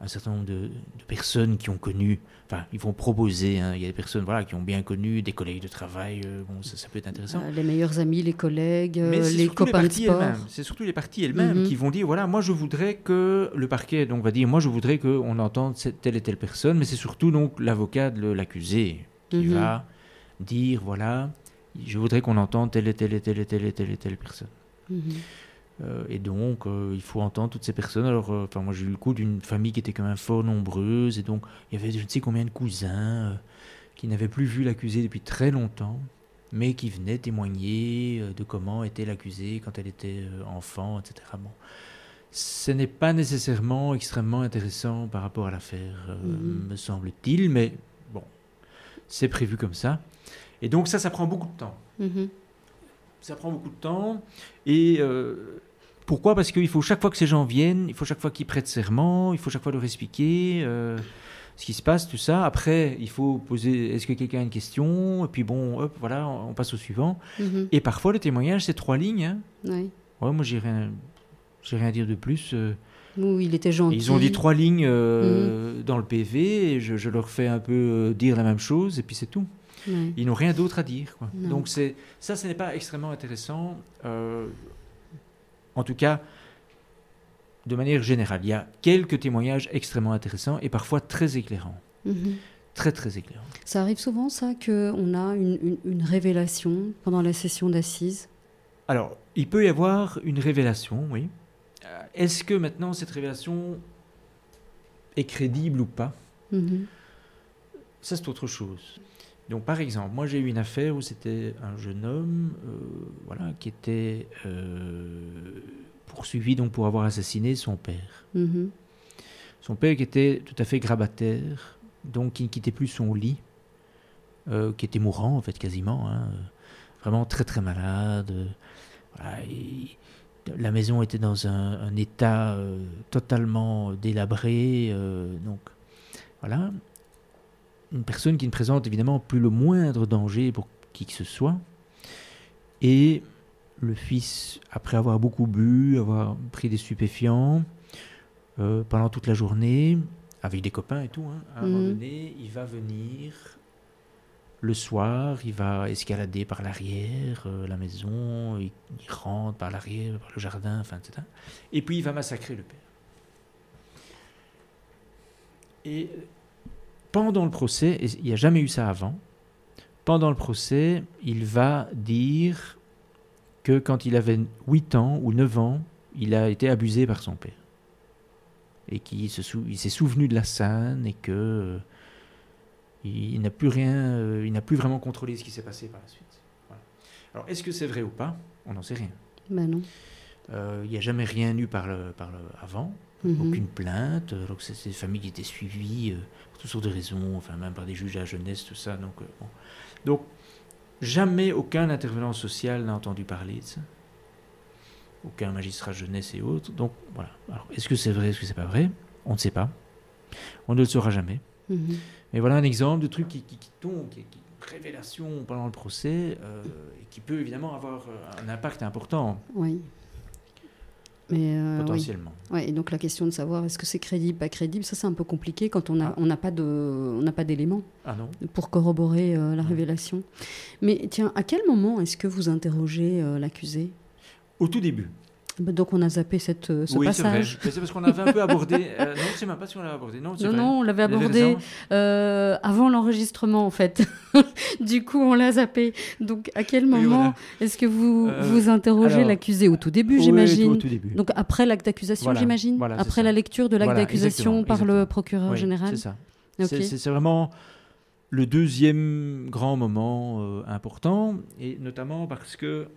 un certain nombre de, de personnes qui ont connu, enfin, ils vont proposer. hein. il y a des personnes, voilà, qui ont bien connu des collègues de travail. euh, bon, ça, ça peut être intéressant. Euh, les meilleurs amis, les collègues, euh, les copains de sport. elles-mêmes. C'est surtout les parties elles-mêmes Mhm. qui vont dire voilà, moi je voudrais que le parquet donc va dire moi je voudrais qu'on entende cette- telle et telle personne, mais c'est surtout donc l'avocat de l'accusé qui Mhm. va dire voilà, je voudrais qu'on entende telle et telle et telle et telle et telle et telle personne. Mhm. Euh, et donc, euh, il faut entendre toutes ces personnes. Alors, euh, enfin, moi, j'ai eu le coup d'une famille qui était quand même fort nombreuse, et donc, il y avait je ne sais combien de cousins qui n'avaient plus vu l'accusé depuis très longtemps, mais qui venaient témoigner de comment était l'accusé quand elle était enfant, etc. Bon. Ce n'est pas nécessairement extrêmement intéressant par rapport à l'affaire, Mhm. me semble-t-il, mais bon, c'est prévu comme ça. Et donc, ça, ça prend beaucoup de temps. Mhm. Ça prend beaucoup de temps. Et euh, pourquoi? Parce qu'il faut chaque fois que ces gens viennent, il faut chaque fois qu'ils prêtent serment, il faut chaque fois leur expliquer euh, ce qui se passe, tout ça. Après, il faut poser est-ce que quelqu'un a une question? Et puis bon, hop, voilà, on, on passe au suivant. Mhm. Et parfois, le témoignage, c'est trois lignes. hein. Ouais. Ouais, moi, j'ai rien, j'ai rien à dire de plus. euh. Ou il était gentil. Ils ont dit trois lignes euh, dans le PV et je, je leur fais un peu euh, dire la même chose et puis c'est tout. Ouais. Ils n'ont rien d'autre à dire. quoi. Donc c'est ça, ce n'est pas extrêmement intéressant. euh, en tout cas, de manière générale, il y a quelques témoignages extrêmement intéressants et parfois très éclairants. Mhm. Très très éclairants. Ça arrive souvent, ça, qu'on a une, une- une révélation pendant la session d'assises? Alors, il peut y avoir une révélation, oui. Euh, Est-ce que maintenant cette révélation est crédible ou pas? Mhm. Ça, c'est autre chose. Donc, par exemple, moi, j'ai eu une affaire où c'était un jeune homme, euh, voilà, qui était euh, poursuivi donc pour avoir assassiné son père. Mhm. Son père qui était tout à fait grabataire, donc qui ne quittait plus son lit, euh, qui était mourant en fait quasiment, hein, vraiment très très malade. voilà, et la maison était dans un, un état totalement délabré, donc voilà. Une personne qui ne présente évidemment plus le moindre danger pour qui que ce soit. Et le fils, après avoir beaucoup bu, avoir pris des stupéfiants, euh, pendant toute la journée, avec des copains et tout, hein, à un moment Mhm. donné, il va venir le soir, il va escalader par l'arrière, euh, la maison, il, il rentre par l'arrière, par le jardin, enfin, etc. Et puis il va massacrer le père. Et pendant le procès, et il n'y a jamais eu ça avant, pendant le procès, il va dire que quand il avait 8 ans ou 9 ans, il a été abusé par son père. Et qu'il sou- s'est souvenu de la scène et que euh, il, il n'a plus rien, euh, il n'a plus vraiment contrôlé ce qui s'est passé par la suite. Voilà. Alors, est-ce que c'est vrai ou pas? On n'en sait rien. Ben non. Euh, Il n'y a jamais rien eu par le, par le avant, Mhm. aucune plainte. euh, Donc, c'est des familles qui étaient suivies euh, pour toutes sortes de raisons, enfin, même par des juges à la jeunesse, tout ça. Donc, euh, bon. donc jamais aucun intervenant social n'a entendu parler de ça. Aucun magistrat jeunesse et autres. Donc, voilà. Alors, est-ce que c'est vrai, est-ce que c'est pas vrai? On ne sait pas. On ne le saura jamais. Mhm. Mais voilà un exemple de truc qui, qui, qui tombe, qui, qui- révélation pendant le procès, euh, et qui peut évidemment avoir un impact important, Oui. Mais euh, oui. potentiellement. Ouais, et donc la question de savoir est-ce que c'est crédible, pas crédible, ça c'est un peu compliqué quand on Ah. on n'a pas de, on pas d'éléments Ah non pour corroborer euh, la révélation. Mais tiens, à quel moment est-ce que vous interrogez euh, l'accusé? Au tout début. Donc on a zappé cette, euh, ce oui, passage. Mais c'est parce qu'on avait un peu abordé. euh, non, c'est même pas si on l'avait abordé. Non, Non, on l'avait abordé euh, avant l'enregistrement en fait. du coup, on l'a zappé. Donc, à quel Oui, moment voilà. est-ce que vous Euh, vous interrogez l'accusé au tout début, Oui, j'imagine au tout début. Donc après l'acte d'accusation, Voilà, j'imagine voilà, Après ça. la lecture de l'acte d'accusation exactement, par le procureur Oui, général C'est ça. Ok. C'est- vraiment le deuxième grand moment important, et notamment parce que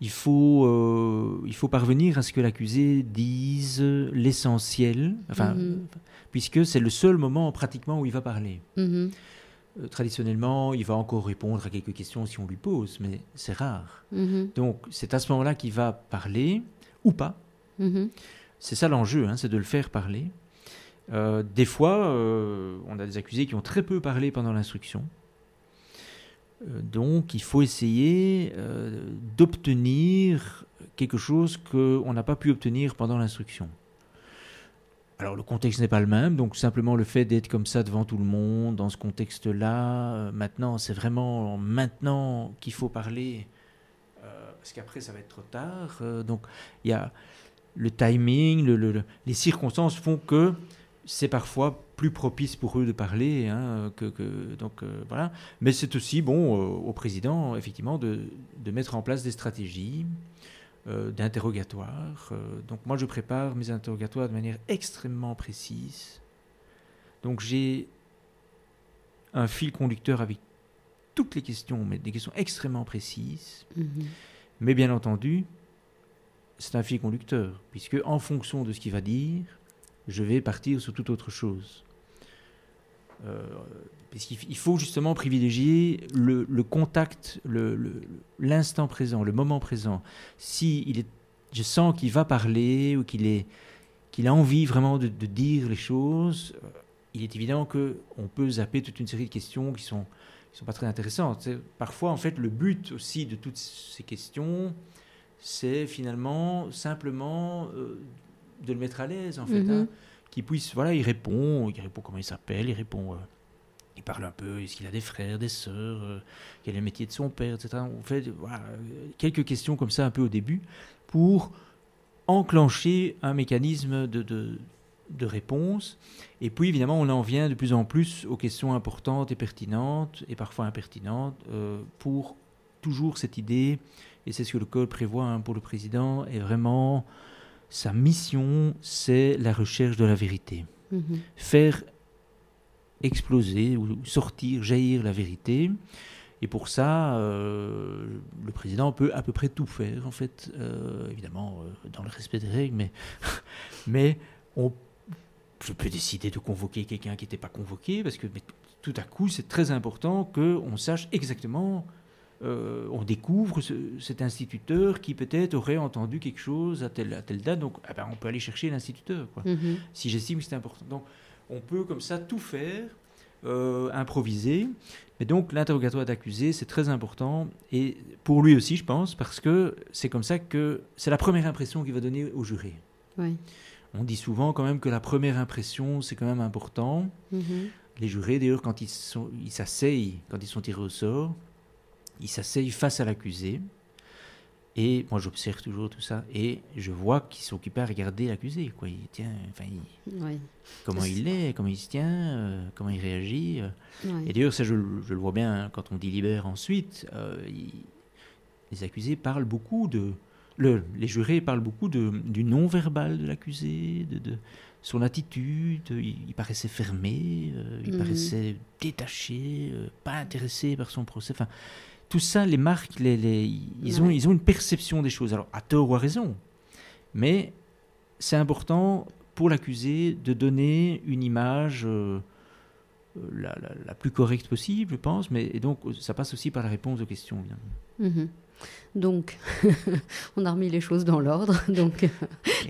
il faut, euh, il faut parvenir à ce que l'accusé dise l'essentiel, enfin, Mhm. puisque c'est le seul moment pratiquement où il va parler. Mhm, Euh, traditionnellement, il va encore répondre à quelques questions si on lui pose, mais c'est rare. mhm, Donc c'est à ce moment-là qu'il va parler, ou pas. C'est ça l'enjeu, hein, c'est de le faire parler. Euh, des fois, on a des accusés qui ont très peu parlé pendant l'instruction. Euh, donc il faut essayer euh, d'obtenir quelque chose qu'on n'a pas pu obtenir pendant l'instruction. Alors le contexte n'est pas le même, donc simplement le fait d'être comme ça devant tout le monde, dans ce contexte-là, euh, maintenant c'est vraiment maintenant qu'il faut parler, parce qu'après ça va être trop tard. donc il y a le timing, les circonstances font que c'est parfois plus propice pour eux de parler. Hein, que, donc euh, voilà. Mais c'est aussi bon euh, au président, effectivement, de, de, mettre en place des stratégies euh, d'interrogatoire. donc moi, je prépare mes interrogatoires de manière extrêmement précise. Donc j'ai un fil conducteur avec toutes les questions, mais des questions extrêmement précises. Mm-hmm. Mais bien entendu, c'est un fil conducteur, puisque en fonction de ce qu'il va dire, je vais partir sur toute autre chose. Euh, parce qu'il faut justement privilégier le, contact, l'instant présent, le moment présent. Si je sens qu'il va parler ou qu'il a envie vraiment de, dire les choses, euh, il est évident que on peut zapper toute une série de questions qui sont sont pas très intéressantes. Parfois, en fait, le but aussi de toutes ces questions, c'est finalement simplement euh, de le mettre à l'aise, en fait. Hein, qu'il puisse, voilà, il répond, il répond comment il s'appelle, il répond, euh, il parle un peu, est-ce qu'il a des frères, des sœurs, euh, quel est le métier de son père, etc. On fait voilà, quelques questions comme ça un peu au début pour enclencher un mécanisme de, de, de réponse. Et puis évidemment, on en vient de plus en plus aux questions importantes et pertinentes, et parfois impertinentes, pour toujours cette idée, et c'est ce que le code prévoit hein, pour le président, est vraiment sa mission, c'est la recherche de la vérité. Mhm. Faire exploser ou sortir, jaillir la vérité. Et pour ça, euh, le président peut à peu près tout faire, en fait, euh, évidemment, euh, dans le respect des règles, mais, mais on, je peux décider de convoquer quelqu'un qui n'était pas convoqué, parce que tout à coup, c'est très important qu'on sache exactement euh, on découvre cet instituteur qui peut-être aurait entendu quelque chose à telle, à telle date. Donc, ah ben, on peut aller chercher l'instituteur, mhm. si j'estime que c'est important. Donc, on peut comme ça tout faire, euh, improviser. Mais donc, l'interrogatoire d'accusé, c'est très important. Et pour lui aussi, je pense, parce que c'est comme ça que c'est la première impression qu'il va donner au juré. On dit souvent quand même que la première impression, c'est quand même important. Mhm. Les jurés, d'ailleurs, quand ils s'asseyent, quand ils sont tirés au sort, il s'asseye face à l'accusé. Et moi, j'observe toujours tout ça. Et je vois qu'il s'occupe à regarder l'accusé. Quoi. Il tient, enfin, comment il est, comment il se tient, euh, comment il réagit. Euh. Et d'ailleurs, ça, je, le vois bien hein, quand on délibère ensuite. Euh, les accusés parlent beaucoup de. Le, les jurés parlent beaucoup de, du non-verbal de l'accusé, de, de, son attitude. Il, paraissait fermé, il mhm. paraissait détaché, pas intéressé par son procès. Enfin, tout ça, les marques, les, les, ils, ont, ils ont une perception des choses, alors à tort ou à raison. Mais c'est important pour l'accusé de donner une image euh, euh, la, la, plus correcte possible, je pense, mais et donc ça passe aussi par la réponse aux questions, mhm. Donc, on a remis les choses dans l'ordre. Donc,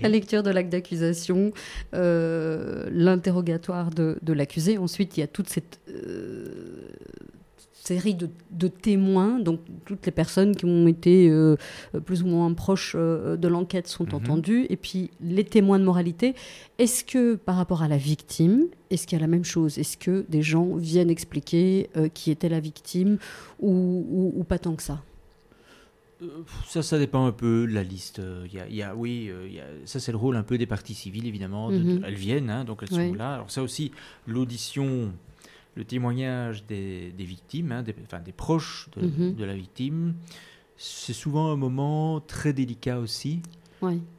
la lecture de l'acte d'accusation, euh, l'interrogatoire de, de l'accusé. Ensuite, il y a toute cette série de, témoins, donc toutes les personnes qui ont été euh, plus ou moins proches euh, de l'enquête sont mhm. entendues, et puis les témoins de moralité. Est-ce que par rapport à la victime, est-ce qu'il y a la même chose? Est-ce que des gens viennent expliquer euh, qui était la victime ou, pas tant que ça? Ça, ça dépend un peu de la liste. Il y a, oui, ça c'est le rôle un peu des parties civiles, évidemment. Mhm. elles viennent, hein, donc elles sont là. Alors ça aussi, l'audition le témoignage des, victimes, hein, des, enfin, des proches mhm. de, la victime, c'est souvent un moment très délicat aussi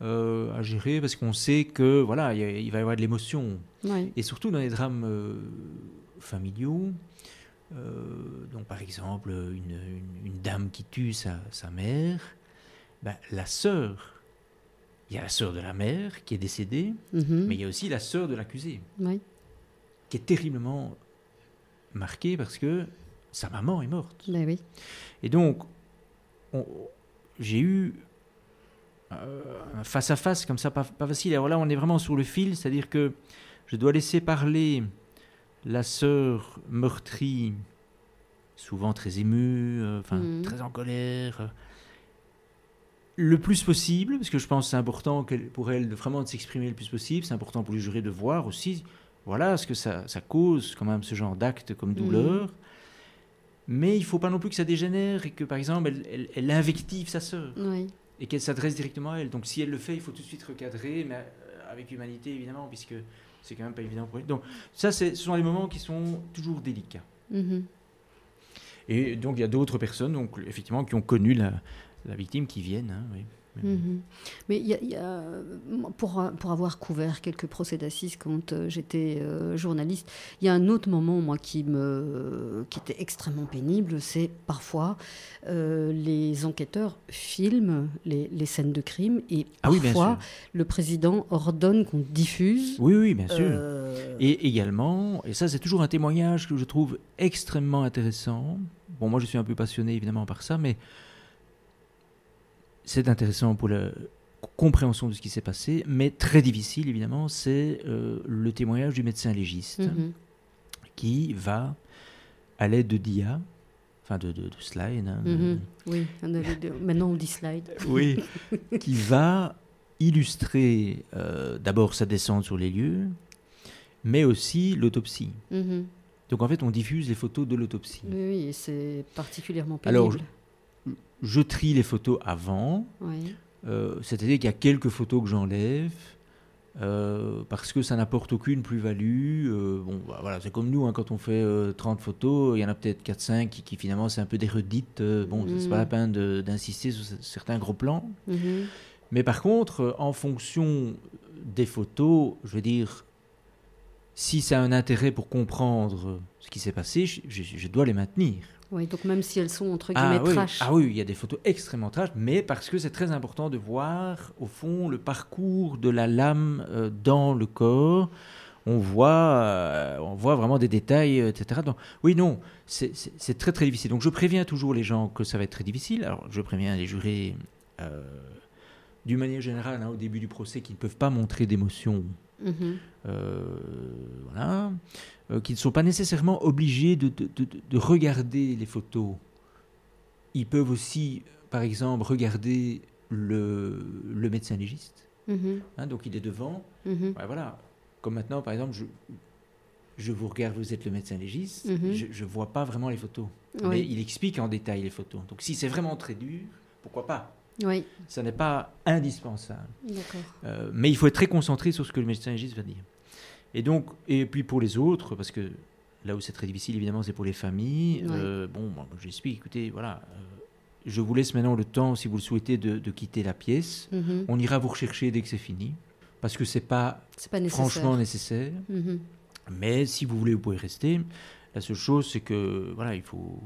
euh, à gérer parce qu'on sait que voilà, il, va y avoir de l'émotion. Et surtout dans les drames euh, familiaux. Euh, donc par exemple, une, dame qui tue sa, mère, ben, la sœur, il y a la sœur de la mère qui est décédée, mhm. mais il y a aussi la sœur de l'accusé, qui est terriblement marqué parce que sa maman est morte. Ben oui. Et donc, j'ai eu euh, un face à face comme ça, pas, facile. Alors là, on est vraiment sur le fil, c'est-à-dire que je dois laisser parler la sœur meurtrie souvent très émue, euh, Mhm. très en colère. euh. Le plus possible, parce que je pense que c'est important pour elle de vraiment de s'exprimer le plus possible, c'est important pour les jurés de voir aussi, voilà ce que ça, ça cause quand même ce genre d'acte comme douleur. Mais il faut pas non plus que ça dégénère et que par exemple elle, elle- elle invective sa sœur Oui. et qu'elle s'adresse directement à elle. Donc si elle le fait, il faut tout de suite recadrer, mais euh, avec humanité évidemment, puisque c'est quand même pas évident pour elle. Donc ça, ce sont des moments qui sont toujours délicats. Mhm. Et donc il y a d'autres personnes, donc effectivement, qui ont connu la, la victime, qui viennent. hein, oui. Mhm. Mais il y a, il y a, moi, pour, pour avoir couvert quelques procès d'assises quand euh, j'étais euh, journaliste, il y a un autre moment, moi, qui, me, qui était extrêmement pénible, c'est parfois euh, les enquêteurs filment les, les scènes de crime et Ah oui, parfois le président ordonne qu'on diffuse. Oui, oui, bien sûr. euh, Et également, et ça c'est toujours un témoignage que je trouve extrêmement intéressant. Bon, moi je suis un peu passionné évidemment par ça, mais c'est intéressant pour la compréhension de ce qui s'est passé, mais très difficile évidemment, c'est euh, le témoignage du médecin légiste mhm. qui va, à l'aide de dia, enfin de, de, de slide, hein, Mhm. Oui, maintenant on dit slide. oui, qui va illustrer euh, d'abord sa descente sur les lieux, mais aussi l'autopsie. Mhm. Donc en fait, on diffuse les photos de l'autopsie. Oui, oui, c'est particulièrement pénible. Alors, Je trie les photos avant, Oui. euh, c'est-à-dire qu'il y a quelques photos que j'enlève. euh, parce que ça n'apporte aucune plus-value. euh, bon, bah, voilà, c'est comme nous, hein, quand on fait euh, 30 photos, il y en a peut-être 4-5 qui, qui, finalement c'est un peu des redites. bon, c'est pas Mhm. la peine d'insister sur certains gros plans. Mhm. Mais par contre, en fonction des photos, je veux dire, si ça a un intérêt pour comprendre ce qui s'est passé, je, je- je dois les maintenir. Oui, donc même si elles sont entre guillemets Ah oui, trash. ah oui, il y a des photos extrêmement trash, mais parce que c'est très important de voir, au fond, le parcours de la lame euh, dans le corps. On voit, euh, on voit vraiment des détails, euh, etc. Donc, oui, non, c'est- très très difficile. Donc je préviens toujours les gens que ça va être très difficile. Alors je préviens les jurés, euh, d'une manière générale, hein, au début du procès, qui ne peuvent pas montrer d'émotion Mhm. euh, voilà, euh, qui ne sont pas nécessairement obligés de, de- de- de regarder les photos. Ils peuvent aussi, par exemple, regarder le, le médecin légiste. Mhm. hein, donc il est devant. Mhm. Ouais, voilà. Comme maintenant, par exemple, je, je vous regarde, vous êtes le médecin légiste. Mhm. Je ne vois pas vraiment les photos. Mais il explique en détail les photos. Donc si c'est vraiment très dur, pourquoi pas? Oui, Ça n'est pas indispensable. Euh, mais il faut être très concentré sur ce que le médecin légiste va dire. Et donc, et puis pour les autres, parce que là où c'est très difficile, évidemment, c'est pour les familles. Ouais. euh, bon, moi, j'explique, écoutez, voilà, euh, je vous laisse maintenant le temps, si vous le souhaitez, de, de quitter la pièce. Mhm. On ira vous rechercher dès que c'est fini, parce que c'est pas pas nécessaire. franchement nécessaire. Mhm. Mais si vous voulez, vous pouvez rester. La seule chose, c'est que, voilà, il faut,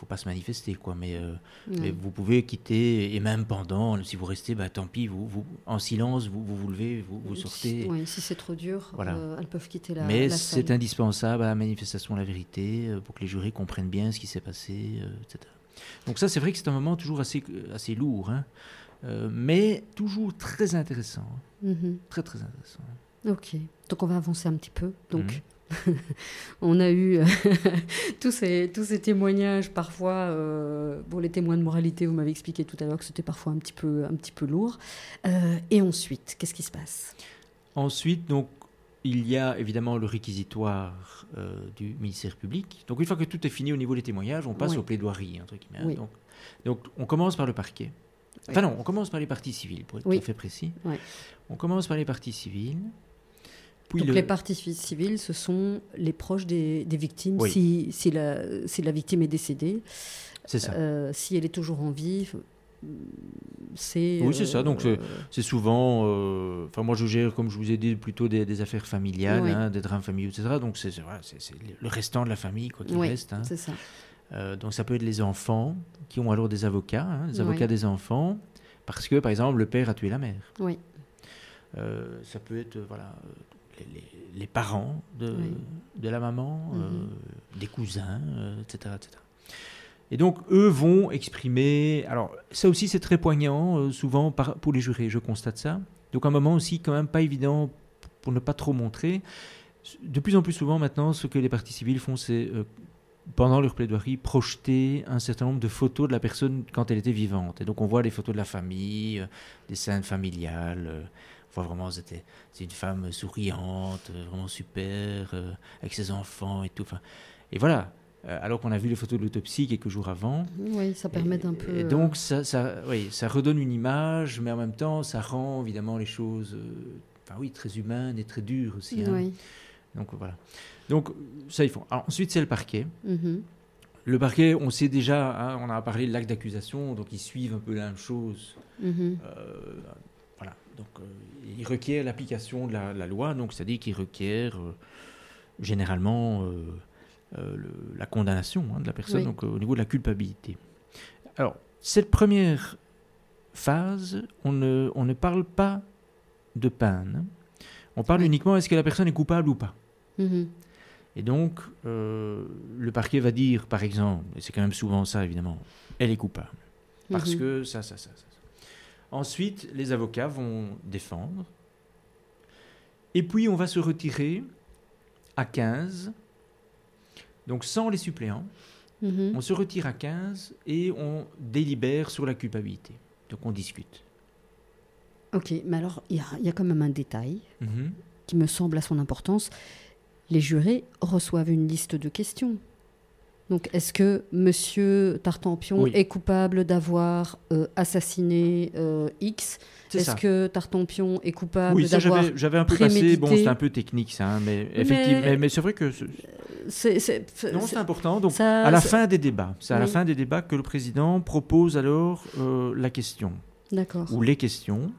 faut pas se manifester, quoi. Mais euh, mais vous pouvez quitter, et même pendant, si vous restez, bah, tant pis, vous, vous, en silence, vous vous, vous levez, vous, vous sortez. Si, oui, si c'est trop dur, Voilà. euh, elles peuvent quitter la, Mais c'est indispensable à la manifestation de la vérité, euh, pour que les jurés comprennent bien ce qui s'est passé, etc. Donc ça, c'est vrai que c'est un moment toujours assez, assez lourd, hein, mais toujours très intéressant. hein, Mhm. Très, très intéressant. Ok, donc on va avancer un petit peu. Donc, Mhm. on a eu tous, ces, tous ces témoignages, parfois, euh, bon, les témoins de moralité, vous m'avez expliqué tout à l'heure que c'était parfois un petit peu, un petit peu lourd. Euh, et ensuite, qu'est-ce qui se passe? Ensuite, donc, il y a évidemment le réquisitoire euh, du ministère public. Donc, une fois que tout est fini au niveau des témoignages, on passe Oui. aux plaidoiries, entre guillemets. hein. Oui. Donc, donc, on commence par le parquet. Oui. Enfin non, on commence par les parties civiles, pour être tout à fait précis. On commence par les parties civiles. Puis Donc le- les parties civiles, ce sont les proches des, des victimes. Oui. Si, si, la, si la victime est décédée, C'est ça. euh, si elle est toujours en vie, c'est... Oui, c'est ça. Donc, euh, C'est souvent, euh, enfin moi je gère, comme je vous ai dit, plutôt des, des affaires familiales, Oui. hein, des drames familiaux, etc. Donc c'est voilà, le restant de la famille quoi qui Oui. reste. hein. c'est ça. Donc ça peut être les enfants qui ont alors des avocats, hein, des Oui. avocats des enfants, parce que par exemple le père a tué la mère. Oui. Ça peut être voilà les, parents de, Oui. de la maman, Mhm. euh, des cousins, euh, etc., etc. Et donc eux vont exprimer. Alors ça aussi c'est très poignant euh, souvent par- pour les jurés, je constate ça. Donc un moment aussi quand même pas évident pour ne pas trop montrer. De plus en plus souvent maintenant, ce que les parties civiles font, c'est pendant leur plaidoirie, projeté un certain nombre de photos de la personne quand elle était vivante. Et donc on voit les photos de la famille, euh, des scènes familiales. euh, voit vraiment, c'était c'est une femme souriante, euh, vraiment super, euh, avec ses enfants et tout. Enfin, et voilà. Euh, alors qu'on a vu les photos de l'autopsie quelques jours avant. Oui, ça permet d'un peu. Et donc, ça, ça, oui, ça redonne une image, mais en même temps, ça rend évidemment les choses, enfin oui, très humaines et très dures aussi. hein. oui. Donc voilà. Donc ça, ils font. Alors, ensuite, c'est le parquet. Mhm. Le parquet, on sait déjà, hein, on a parlé de l'acte d'accusation, donc ils suivent un peu la même chose. Euh, voilà. Donc, euh, ils requièrent l'application de la, la loi, donc c'est-à-dire qu'ils requièrent euh, généralement euh, le- la condamnation hein, de la personne, Oui. donc au niveau de la culpabilité. Alors, cette première phase, on ne, on ne parle pas de peine. On parle Oui. uniquement est-ce que la personne est coupable ou pas. Mhm. Et donc, euh, le parquet va dire, par exemple, et c'est quand même souvent ça évidemment, elle est coupable. Parce Mhm. que ça, ça, ça, ça. Ensuite, les avocats vont défendre. Et puis, on va se retirer à 15. Donc, sans les suppléants, Mhm. on se retire à 15 et on délibère sur la culpabilité. Donc, on discute. Ok, mais alors, il y a, il y a quand même un détail Mhm. qui me semble à son importance. Les jurés reçoivent une liste de questions. Donc, est-ce que Monsieur Tartampion Oui. est coupable d'avoir euh, assassiné euh, X? Est-ce que Tartampion est coupable Oui, ça d'avoir j'avais, un peu passé. Bon, c'est un peu technique ça, hein, mais effectivement, mais, mais c'est vrai que ce- C'est- non, c'est important. Donc, ça- à la fin des débats, c'est à la fin des débats que le président propose alors euh, la question D'accord. ou les questions.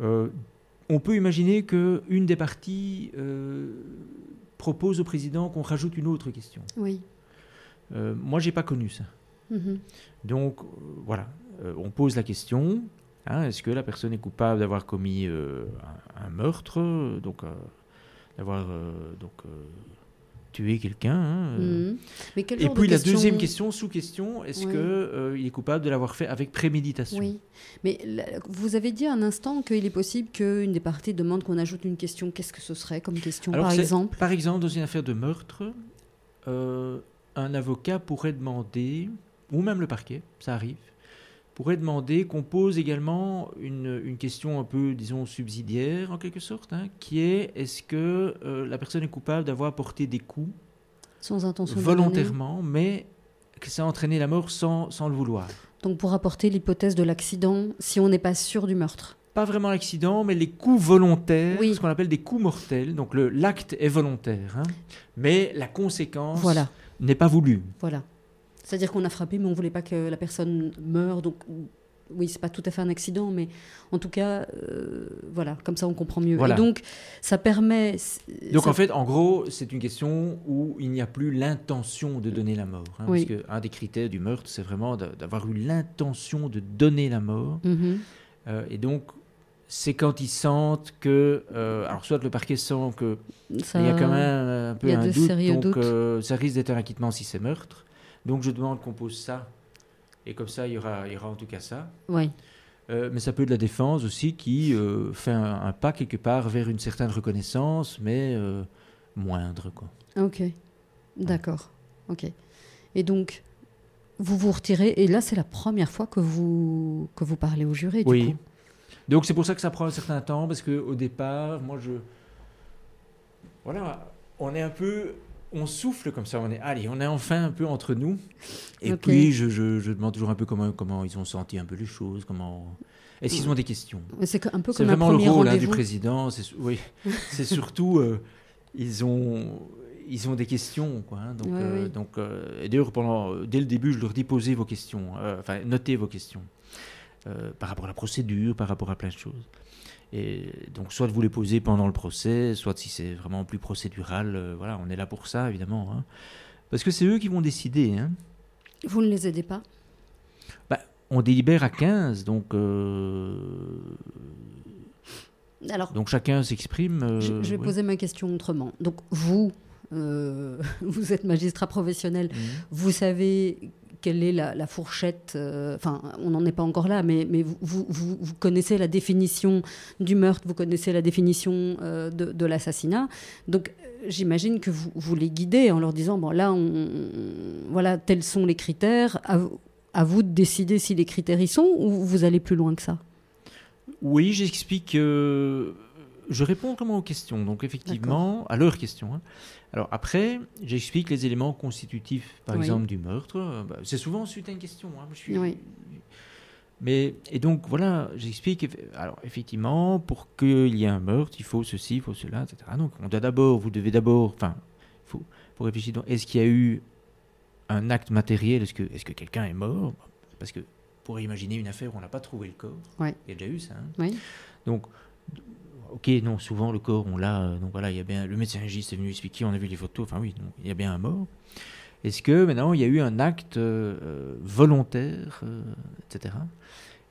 On peut imaginer que une des parties propose au président qu'on rajoute une autre question. Oui. Euh, moi, j'ai pas connu ça. Mhm. Donc euh, voilà, Euh, on pose la question hein, est-ce que la personne est coupable d'avoir commis euh, un, un meurtre, donc d'avoir donc tué quelqu'un hein. Mais quel Et de puis la deuxième question, sous-question, est-ce Oui. que euh, il est coupable de l'avoir fait avec préméditation? Oui, mais là, vous avez dit un instant qu'il est possible qu'une des parties demande qu'on ajoute une question. Qu'est-ce que ce serait comme question, Alors, par exemple? Par exemple, dans une affaire de meurtre, euh, un avocat pourrait demander, ou même le parquet, ça arrive, pourrait demander qu'on pose également une, une question un peu, disons, subsidiaire en quelque sorte, hein, qui est est-ce que euh, la personne est coupable d'avoir porté des coups Sans intention volontairement, mais que ça a entraîné la mort sans, sans le vouloir Donc pour apporter l'hypothèse de l'accident, si on n'est pas sûr du meurtre. pas vraiment l'accident, mais les coups volontaires, Oui. ce qu'on appelle des coups mortels. Donc l'acte est volontaire, hein, mais la conséquence Voilà, n'est pas voulue. voilà. C'est-à-dire qu'on a frappé, mais on voulait pas que la personne meure. Donc oui, c'est pas tout à fait un accident, mais en tout cas, euh, voilà, comme ça on comprend mieux. Voilà. Et donc ça permet. Donc ça- en fait, en gros, c'est une question où il n'y a plus l'intention de donner la mort. hein, Oui. Parce qu'un des critères du meurtre, c'est vraiment d'a- d'avoir eu l'intention de donner la mort. Mhm. Euh, et donc, c'est quand ils sentent que... euh, alors soit le parquet sent que Ça- Il y a quand même un peu un doute, donc euh, ça risque d'être un acquittement si c'est meurtre. Donc je demande qu'on pose ça, et comme ça il y aura, il y aura en tout cas ça. Oui. Euh, mais ça peut être la défense aussi qui euh, fait un, un pas quelque part vers une certaine reconnaissance, mais euh, moindre. Quoi. Ok, d'accord. Ok. Et donc, vous vous retirez, et là, c'est la première fois que vous, que vous parlez au juré, du Oui. coup? Donc c'est pour ça que ça prend un certain temps, parce qu'au départ, moi je... Voilà, on est un peu... On souffle comme ça, on est, allez, on est enfin un peu entre nous. Et puis, je, je- je demande toujours un peu comment, comment ils ont senti un peu les choses, comment... Est-ce qu'ils ont des questions? C'est un peu comme un vraiment le rôle hein, du président. C'est, oui, c'est surtout euh, ils ont ils ont des questions quoi. hein, donc Ouais, euh, oui. donc euh, et d'ailleurs pendant euh, dès le début je leur dis posez vos questions, enfin notez vos questions euh, par rapport à la procédure, par rapport à plein de choses. Et donc soit vous les posez pendant le procès, soit si c'est vraiment plus procédural, euh, voilà, on est là pour ça évidemment. hein. Parce que c'est eux qui vont décider. Hein. Vous ne les aidez pas? On délibère à 15, donc euh, Alors, donc chacun s'exprime. je, je vais poser ma question autrement. Donc, vous, euh, vous êtes magistrat professionnel, Mhm. vous savez quelle est la, fourchette, euh, enfin, on n'en est pas encore là, mais, mais vous, vous, vous- connaissez la définition du meurtre, vous connaissez la définition euh, de, l'assassinat. Donc, j'imagine que vous, vous les guidez en leur disant bon là, on, voilà, tels sont les critères. À, vous- de décider si les critères y sont ou vous allez plus loin que ça? Oui, j'explique. euh, je réponds comment aux questions. Donc, effectivement, à leurs questions. hein. Alors, après, j'explique les éléments constitutifs, par Oui. exemple, du meurtre. Bah, c'est souvent suite à une question. hein. Je suis- Oui. Mais, et donc, voilà, j'explique. Alors, effectivement, pour qu'il y ait un meurtre, il faut ceci, il faut cela, etc. Donc, on doit d'abord, vous devez d'abord. Enfin, il faut, faut réfléchir. donc, Est-ce qu'il y a eu un acte matériel Est-ce que, est que quelqu'un est mort? Parce que, pour imaginer une affaire où on n'a pas trouvé le corps, Ouais. il y a déjà eu ça. hein. Oui. Donc, ok, non, souvent le corps, on l'a. euh, Donc voilà, il y a bien. Le médecin légiste est venu expliquer, on a vu les photos. Enfin oui, donc, il y a bien un mort. Est-ce que maintenant il y a eu un acte euh, euh, volontaire, euh, etc.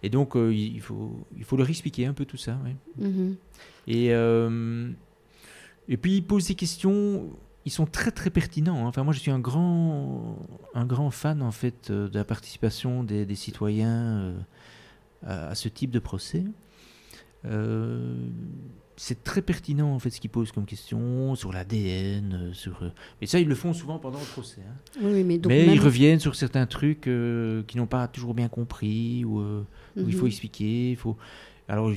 Et donc euh, il faut, il faut leur expliquer un peu tout ça. oui. Mhm. Et, et puis ils posent des questions, ils sont très très pertinents. hein. Enfin moi je suis un grand, un grand fan en fait de la participation des, des citoyens à ce type de procès. Euh, c'est très pertinent en fait ce qu'ils posent comme question sur l'ADN, euh, sur. euh, Mais ça ils le font souvent pendant le procès. hein. Oui, mais donc Mais même- ils reviennent sur certains trucs euh, qu'ils n'ont pas toujours bien compris ou. euh, où il faut Mhm. expliquer, il faut. Alors,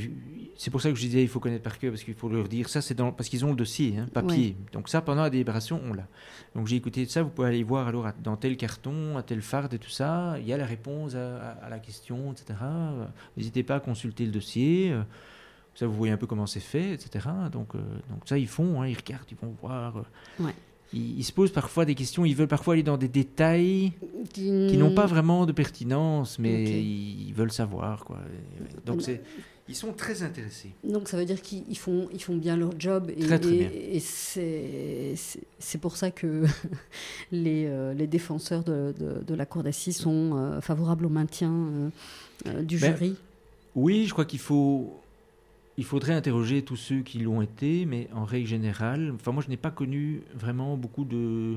c'est pour ça que je disais, il faut connaître par cœur, parce qu'il faut leur dire ça, c'est dans, parce qu'ils ont le dossier, hein, papier. Donc ça, pendant la délibération, on l'a. Donc j'ai écouté ça, vous pouvez aller voir alors à- dans tel carton, à tel farde et tout ça, il y a la réponse à, à- à la question, etc. Euh, N'hésitez pas à consulter le dossier. euh, Ça, vous voyez un peu comment c'est fait, etc. Donc, euh, donc ça, ils font, hein, ils regardent, ils vont voir. euh. Ouais. Ils, ils se posent parfois des questions, ils veulent parfois aller dans des détails qui, qui n'ont pas vraiment de pertinence, mais Ok. ils veulent savoir. Quoi. Donc, Mm. c'est, ils sont très intéressés. Donc ça veut dire qu'ils ils font, ils font bien leur job et, Très, très et- et c'est pour ça que les, euh, les défenseurs de, de- de la Cour d'assises sont euh, favorables au maintien euh, du Ben, jury. Oui, je crois qu'il faut. Il faudrait interroger tous ceux qui l'ont été, mais en règle générale, enfin moi je n'ai pas connu vraiment beaucoup de,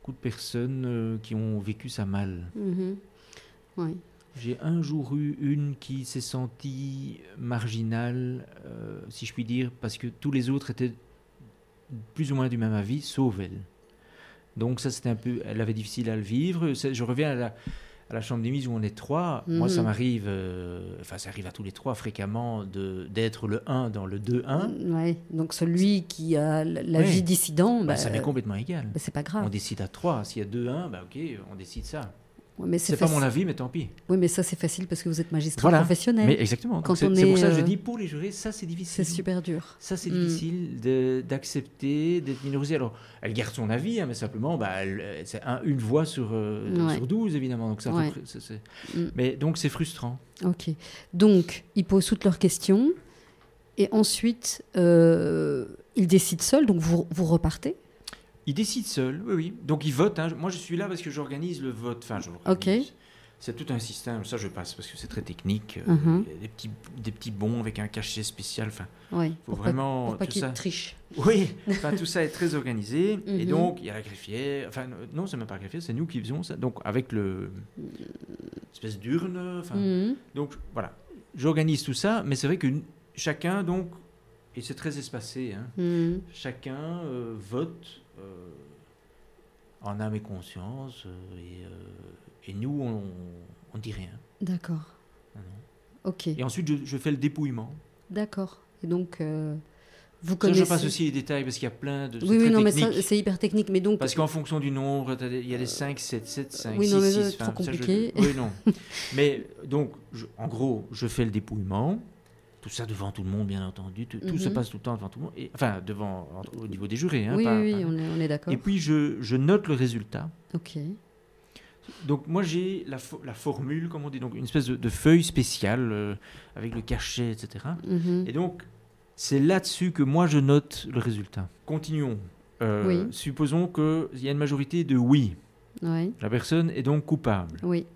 beaucoup de personnes qui ont vécu ça mal. Mhm. Oui. J'ai un jour eu une qui s'est sentie marginale, euh, si je puis dire, parce que tous les autres étaient plus ou moins du même avis, sauf elle. Donc ça, c'était un peu... Elle avait difficile à le vivre. Je reviens à la, à la chambre des mises où on est trois. Moi, ça Mhm. m'arrive... euh, Enfin, ça arrive à tous les trois fréquemment d'être le 1 dans le 2-1. Ouais. Donc celui qui a la vie dissident, Bah, bah, ça m'est complètement égal. bah, c'est pas On grave. décide à 3. S'il y a 2-1, bah, ok, on décide ça. Ouais, mais C'est pas mon avis, mais tant pis. Oui, mais ça c'est facile parce que vous êtes magistrat Voilà. professionnel. Mais exactement. C'est pour ça que je euh, dis, pour les jurés, ça, c'est difficile. C'est super dur. Ça, c'est Mm. difficile d'accepter, d'être minorisé. Alors, elle garde son avis, hein, mais simplement, bah, c'est un- une voix sur, euh, Ouais. sur 12, évidemment. Donc ça Ouais. Mm. Mais donc, c'est frustrant. Ok. Donc, ils posent toutes leurs questions et ensuite, euh, ils décident seuls. Donc, vous, vous repartez. Ils décident seuls, oui, oui. Donc, ils votent. hein. Moi, je suis là parce que j'organise le vote. Enfin, je l'organise. Ok. C'est tout un système. Ça, je passe parce que c'est très technique. Mhm. Il y a des petits, des petits bons avec un cachet spécial. Enfin, Oui. faut pour vraiment pas, pour pas tout ça. Oui, enfin, tout ça est très organisé. Et Mhm. donc, il y a la greffière. Enfin, non, c'est même pas la greffière, c'est nous qui faisons ça. Donc, avec le. espèce d'urne. Enfin, Mhm. Donc voilà, j'organise tout ça, mais c'est vrai que chacun, donc, et c'est très espacé, hein, chacun euh, vote euh, en âme et conscience, euh, et, euh, et nous, on, on dit rien. D'accord. Non. Ok. Et ensuite, je, je fais le dépouillement. D'accord. Et donc, euh, vous Ça, connaissez. je passe aussi les détails parce qu'il y a plein de. Oui, oui, non, mais ça, c'est hyper technique. Mais donc, Parce qu'en fonction du nombre, il y a des 5, 7, 7, 5, Oui, 6, non, mais 6. c'est trop enfin, ça, je- compliqué. Oui, non. mais donc, je- en gros, je fais le dépouillement. Tout ça devant tout le monde, bien entendu. Tout, tout se Mhm. passe tout le temps devant tout le monde. Et, enfin, devant, au niveau des jurés. Hein, oui, pas- oui, pas- oui, on est, d'accord. Et puis, je, je note le résultat. Ok. Donc, moi, j'ai la, fo- la formule, comme on dit, donc une espèce de, de feuille spéciale euh, avec le cachet, etc. Mhm. Et donc, c'est là-dessus que moi, je note le résultat. Continuons. Euh, Oui. Supposons qu'il y a une majorité de oui. Ouais. La personne est donc coupable. Oui.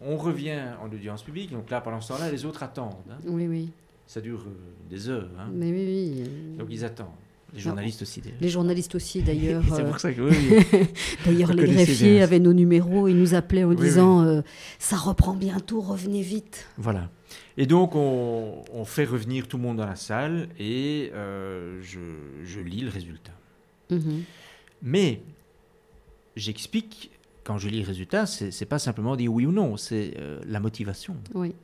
On revient en audience publique, donc là, pendant ce temps-là, les autres attendent. hein. Oui, oui. Ça dure euh, des heures. hein. Mais oui, oui. euh, Donc ils attendent. Les journalistes aussi. D'ailleurs. Les journalistes aussi, d'ailleurs. c'est euh, pour ça que oui, oui. D'ailleurs, les greffiers bien. avaient nos numéros, ils nous appelaient en Oui, disant euh, Ça reprend bientôt, revenez vite. Voilà. Et donc, on, on fait revenir tout le monde dans la salle et euh, je, je lis le résultat. Mhm. Mais j'explique, quand je lis le résultat, c'est pas simplement dire oui ou non, c'est euh, la motivation. Oui.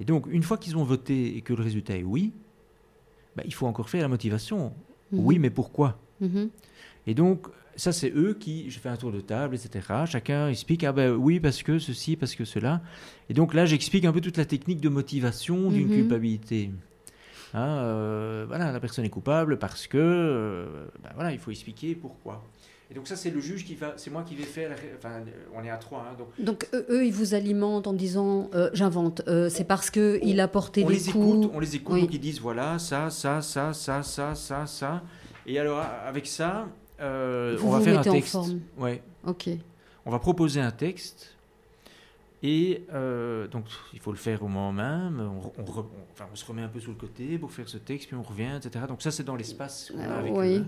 Et donc, une fois qu'ils ont voté et que le résultat est oui, bah, il faut encore faire la motivation. Mhm. Oui, mais pourquoi Mhm. Et donc, ça, c'est eux qui, je fais un tour de table, etc. Chacun explique, ah ben oui, parce que ceci, parce que cela. Et donc là, j'explique un peu toute la technique de motivation d'une Mhm. culpabilité. Hein, euh, voilà, la personne est coupable parce que, euh, ben voilà, il faut expliquer pourquoi. Et donc ça, c'est le juge qui va, c'est moi qui vais faire, enfin, on est à trois, hein, donc Donc, eux, ils vous alimentent en disant euh, J'invente, euh, c'est parce qu'il a porté on des les coups. écoute, on les écoute, Oui. donc ils disent voilà, ça, ça, ça, ça, ça, ça, ça. Et alors, avec ça, euh, on va vous faire un mettez en texte. forme. Ouais, Ok. on va proposer un texte et donc il faut le faire au moment même. On, on re- on- enfin, on se remet un peu sur le côté pour faire ce texte, puis on revient, etc. Donc ça, c'est dans l'espace qu'on a avec oui. eux.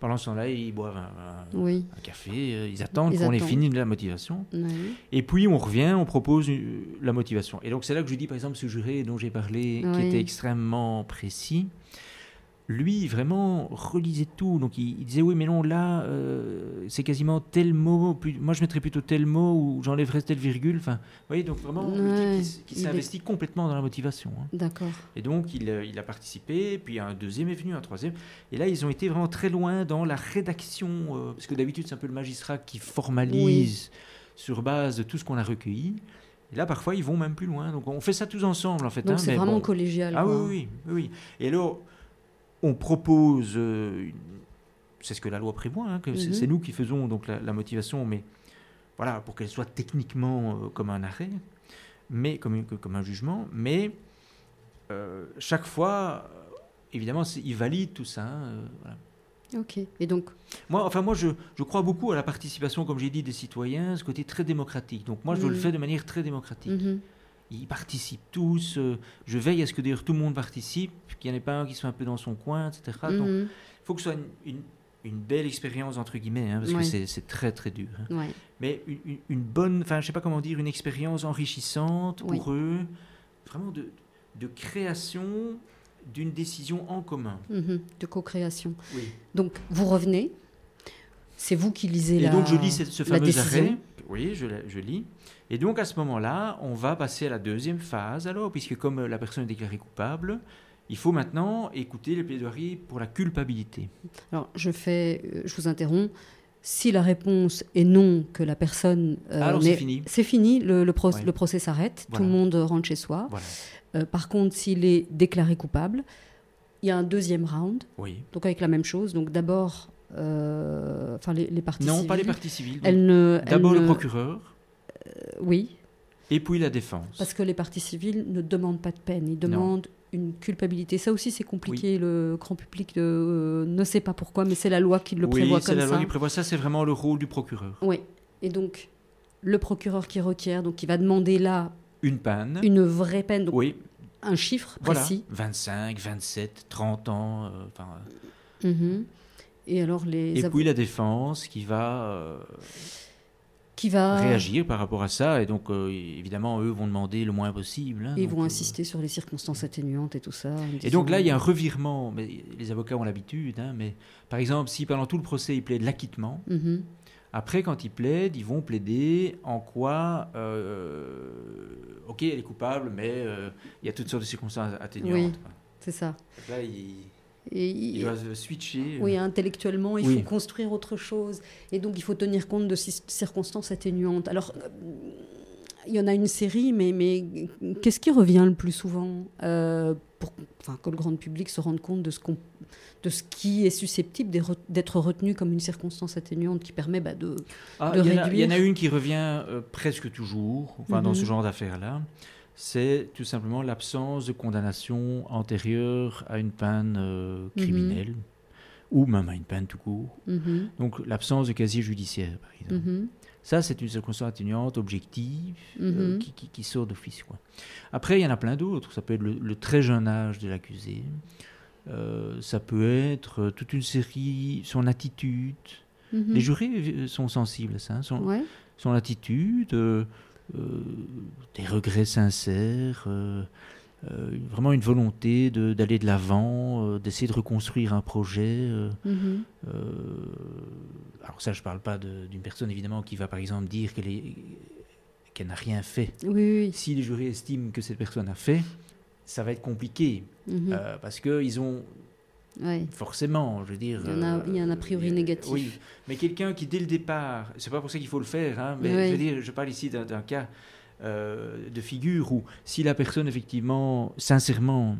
Pendant ce temps-là, ils boivent un, un- Oui. un café, euh, ils attendent qu'on ait fini de la motivation. Oui. Et puis on revient, on propose euh, la motivation. Et donc c'est là que je dis par exemple ce juré dont j'ai parlé, qui était extrêmement précis. Lui vraiment relisait tout. Donc il, il disait oui mais non là euh, c'est quasiment tel mot. plus- moi je mettrais plutôt tel mot ou j'enlèverais telle virgule. Enfin, vous voyez donc vraiment Ouais, qui s- qui, il s'est est- investi complètement dans la motivation. hein. D'accord. Et donc, il, euh, il a participé, puis un deuxième est venu, un troisième. Et là, ils ont été vraiment très loin dans la rédaction, euh, parce que d'habitude, c'est un peu le magistrat qui formalise sur base de tout ce qu'on a recueilli. Et là, parfois, ils vont même plus loin. Donc, on fait ça tous ensemble, en fait. Donc, hein, c'est vraiment bon. collégial. Ah oui, quoi. oui, oui, oui, oui. Et alors, on propose, euh, c'est ce que la loi prévoit, hein, que c'est- Mhm. c'est nous qui faisons donc la, la motivation, mais voilà, pour qu'elle soit techniquement euh, comme un arrêt, mais comme, un jugement, mais euh, chaque fois, évidemment, il valide tout ça. hein, voilà. Ok. Et donc, Moi, enfin, moi, je, je crois beaucoup à la participation, comme j'ai dit, des citoyens, ce côté très démocratique. Donc, moi, je le Mhm. fais de manière très démocratique. mhm. Ils participent tous. euh, je veille à ce que d'ailleurs tout le monde participe, qu'il n'y en ait pas un qui soit un peu dans son coin, etc. Donc, Mhm. il faut que ce soit une, une- une belle expérience, entre guillemets, hein, parce que c'est- très, très dur. hein. Ouais. Mais une, bonne, enfin, je sais pas comment dire, une expérience enrichissante Oui. pour eux, vraiment de, de création d'une décision en commun. Mhm. De co-création. Oui. Donc, vous revenez. C'est vous qui lisez Et la donc, je lis ce, ce fameux arrêt. Oui, je, lis. Et donc, à ce moment-là, on va passer à la deuxième phase, alors, puisque comme la personne est déclarée coupable, il faut maintenant écouter les plaidoiries pour la culpabilité. Alors, je fais, euh, je vous interromps. Si la réponse est non, que la personne. euh, Alors, c'est fini. C'est fini, le, le, pro- Ouais. le procès s'arrête, Voilà. tout le monde rentre chez soi. Voilà. Euh, par contre, s'il est déclaré coupable, il y a un deuxième round, Oui. donc avec la même chose. Donc d'abord, enfin les, les parties Non, pas les parties civiles. ne, D'abord le procureur, Oui, et puis la défense. parce que les parties civiles ne demandent pas de peine, ils demandent une culpabilité. Ça aussi, c'est compliqué. Le grand public euh, ne sait pas pourquoi, mais c'est la loi qui le oui, prévoit c'est comme la loi ça. qui prévoit ça, c'est vraiment le rôle du procureur. Oui. Et donc, le procureur qui requiert, donc il va demander là Une panne. une vraie peine, donc Oui, un chiffre voilà. précis. 25, 27, 30 ans. euh, euh, Mhm. Et alors les et avo- puis la défense qui va euh, qui va réagir par rapport à ça. Et donc, euh, évidemment, eux vont demander le moins possible. hein, Ils donc, vont euh, insister sur les circonstances atténuantes et tout ça. Et donc là, il y a un revirement. Mais les avocats ont l'habitude. hein, mais par exemple, si pendant tout le procès, ils plaident l'acquittement, Mhm. après, quand ils plaident, ils vont plaider en quoi, ok, elle est coupable, mais il y a toutes sortes de circonstances atténuantes. Oui. C'est ça. Donc Là, ils, Et il- doivent switcher. euh. oui, intellectuellement, il Oui. faut construire autre chose. Et donc, il faut tenir compte de ces circonstances atténuantes. Alors, euh, il y en a une série, mais, mais qu'est-ce qui revient le plus souvent euh, pour enfin, que le grand public se rende compte de ce, qu'on- de ce qui est susceptible d'être- retenu comme une circonstance atténuante qui permet bah, de... Ah, de il, y en a, il y en a réduire. une qui revient euh, presque toujours, enfin, dans Mhm. ce genre d'affaires-là. C'est tout simplement l'absence de condamnation antérieure à une peine euh, Mhm. criminelle, ou même à une peine tout court. Mhm, Donc l'absence de casier judiciaire, par exemple. mhm, Ça, c'est une circonstance atténuante objective euh, qui, qui- qui sort d'office. Après, il y en a plein d'autres. Ça peut être le, le très jeune âge de l'accusé. Euh, ça peut être toute une série, son attitude. Les jurés sont sensibles à ça. hein, Son, Ouais. son attitude, des regrets sincères, euh, euh, vraiment une volonté d'aller de l'avant, euh, d'essayer de reconstruire un projet. euh, Mhm. euh, alors ça, je ne parle pas d'une personne évidemment qui va par exemple dire qu'elle est- qu'elle n'a rien fait. Oui, oui. Si les jurés estiment que cette personne a fait, ça va être compliqué. Mhm. euh, parce qu'ils ont Ouais. forcément, je veux dire... Il y en a- euh, il y un a priori négatif. Oui, mais quelqu'un qui dès le départ, c'est pas pour ça qu'il faut le faire, hein, mais je veux dire, je parle ici d'un cas euh, de figure où si la personne effectivement, sincèrement,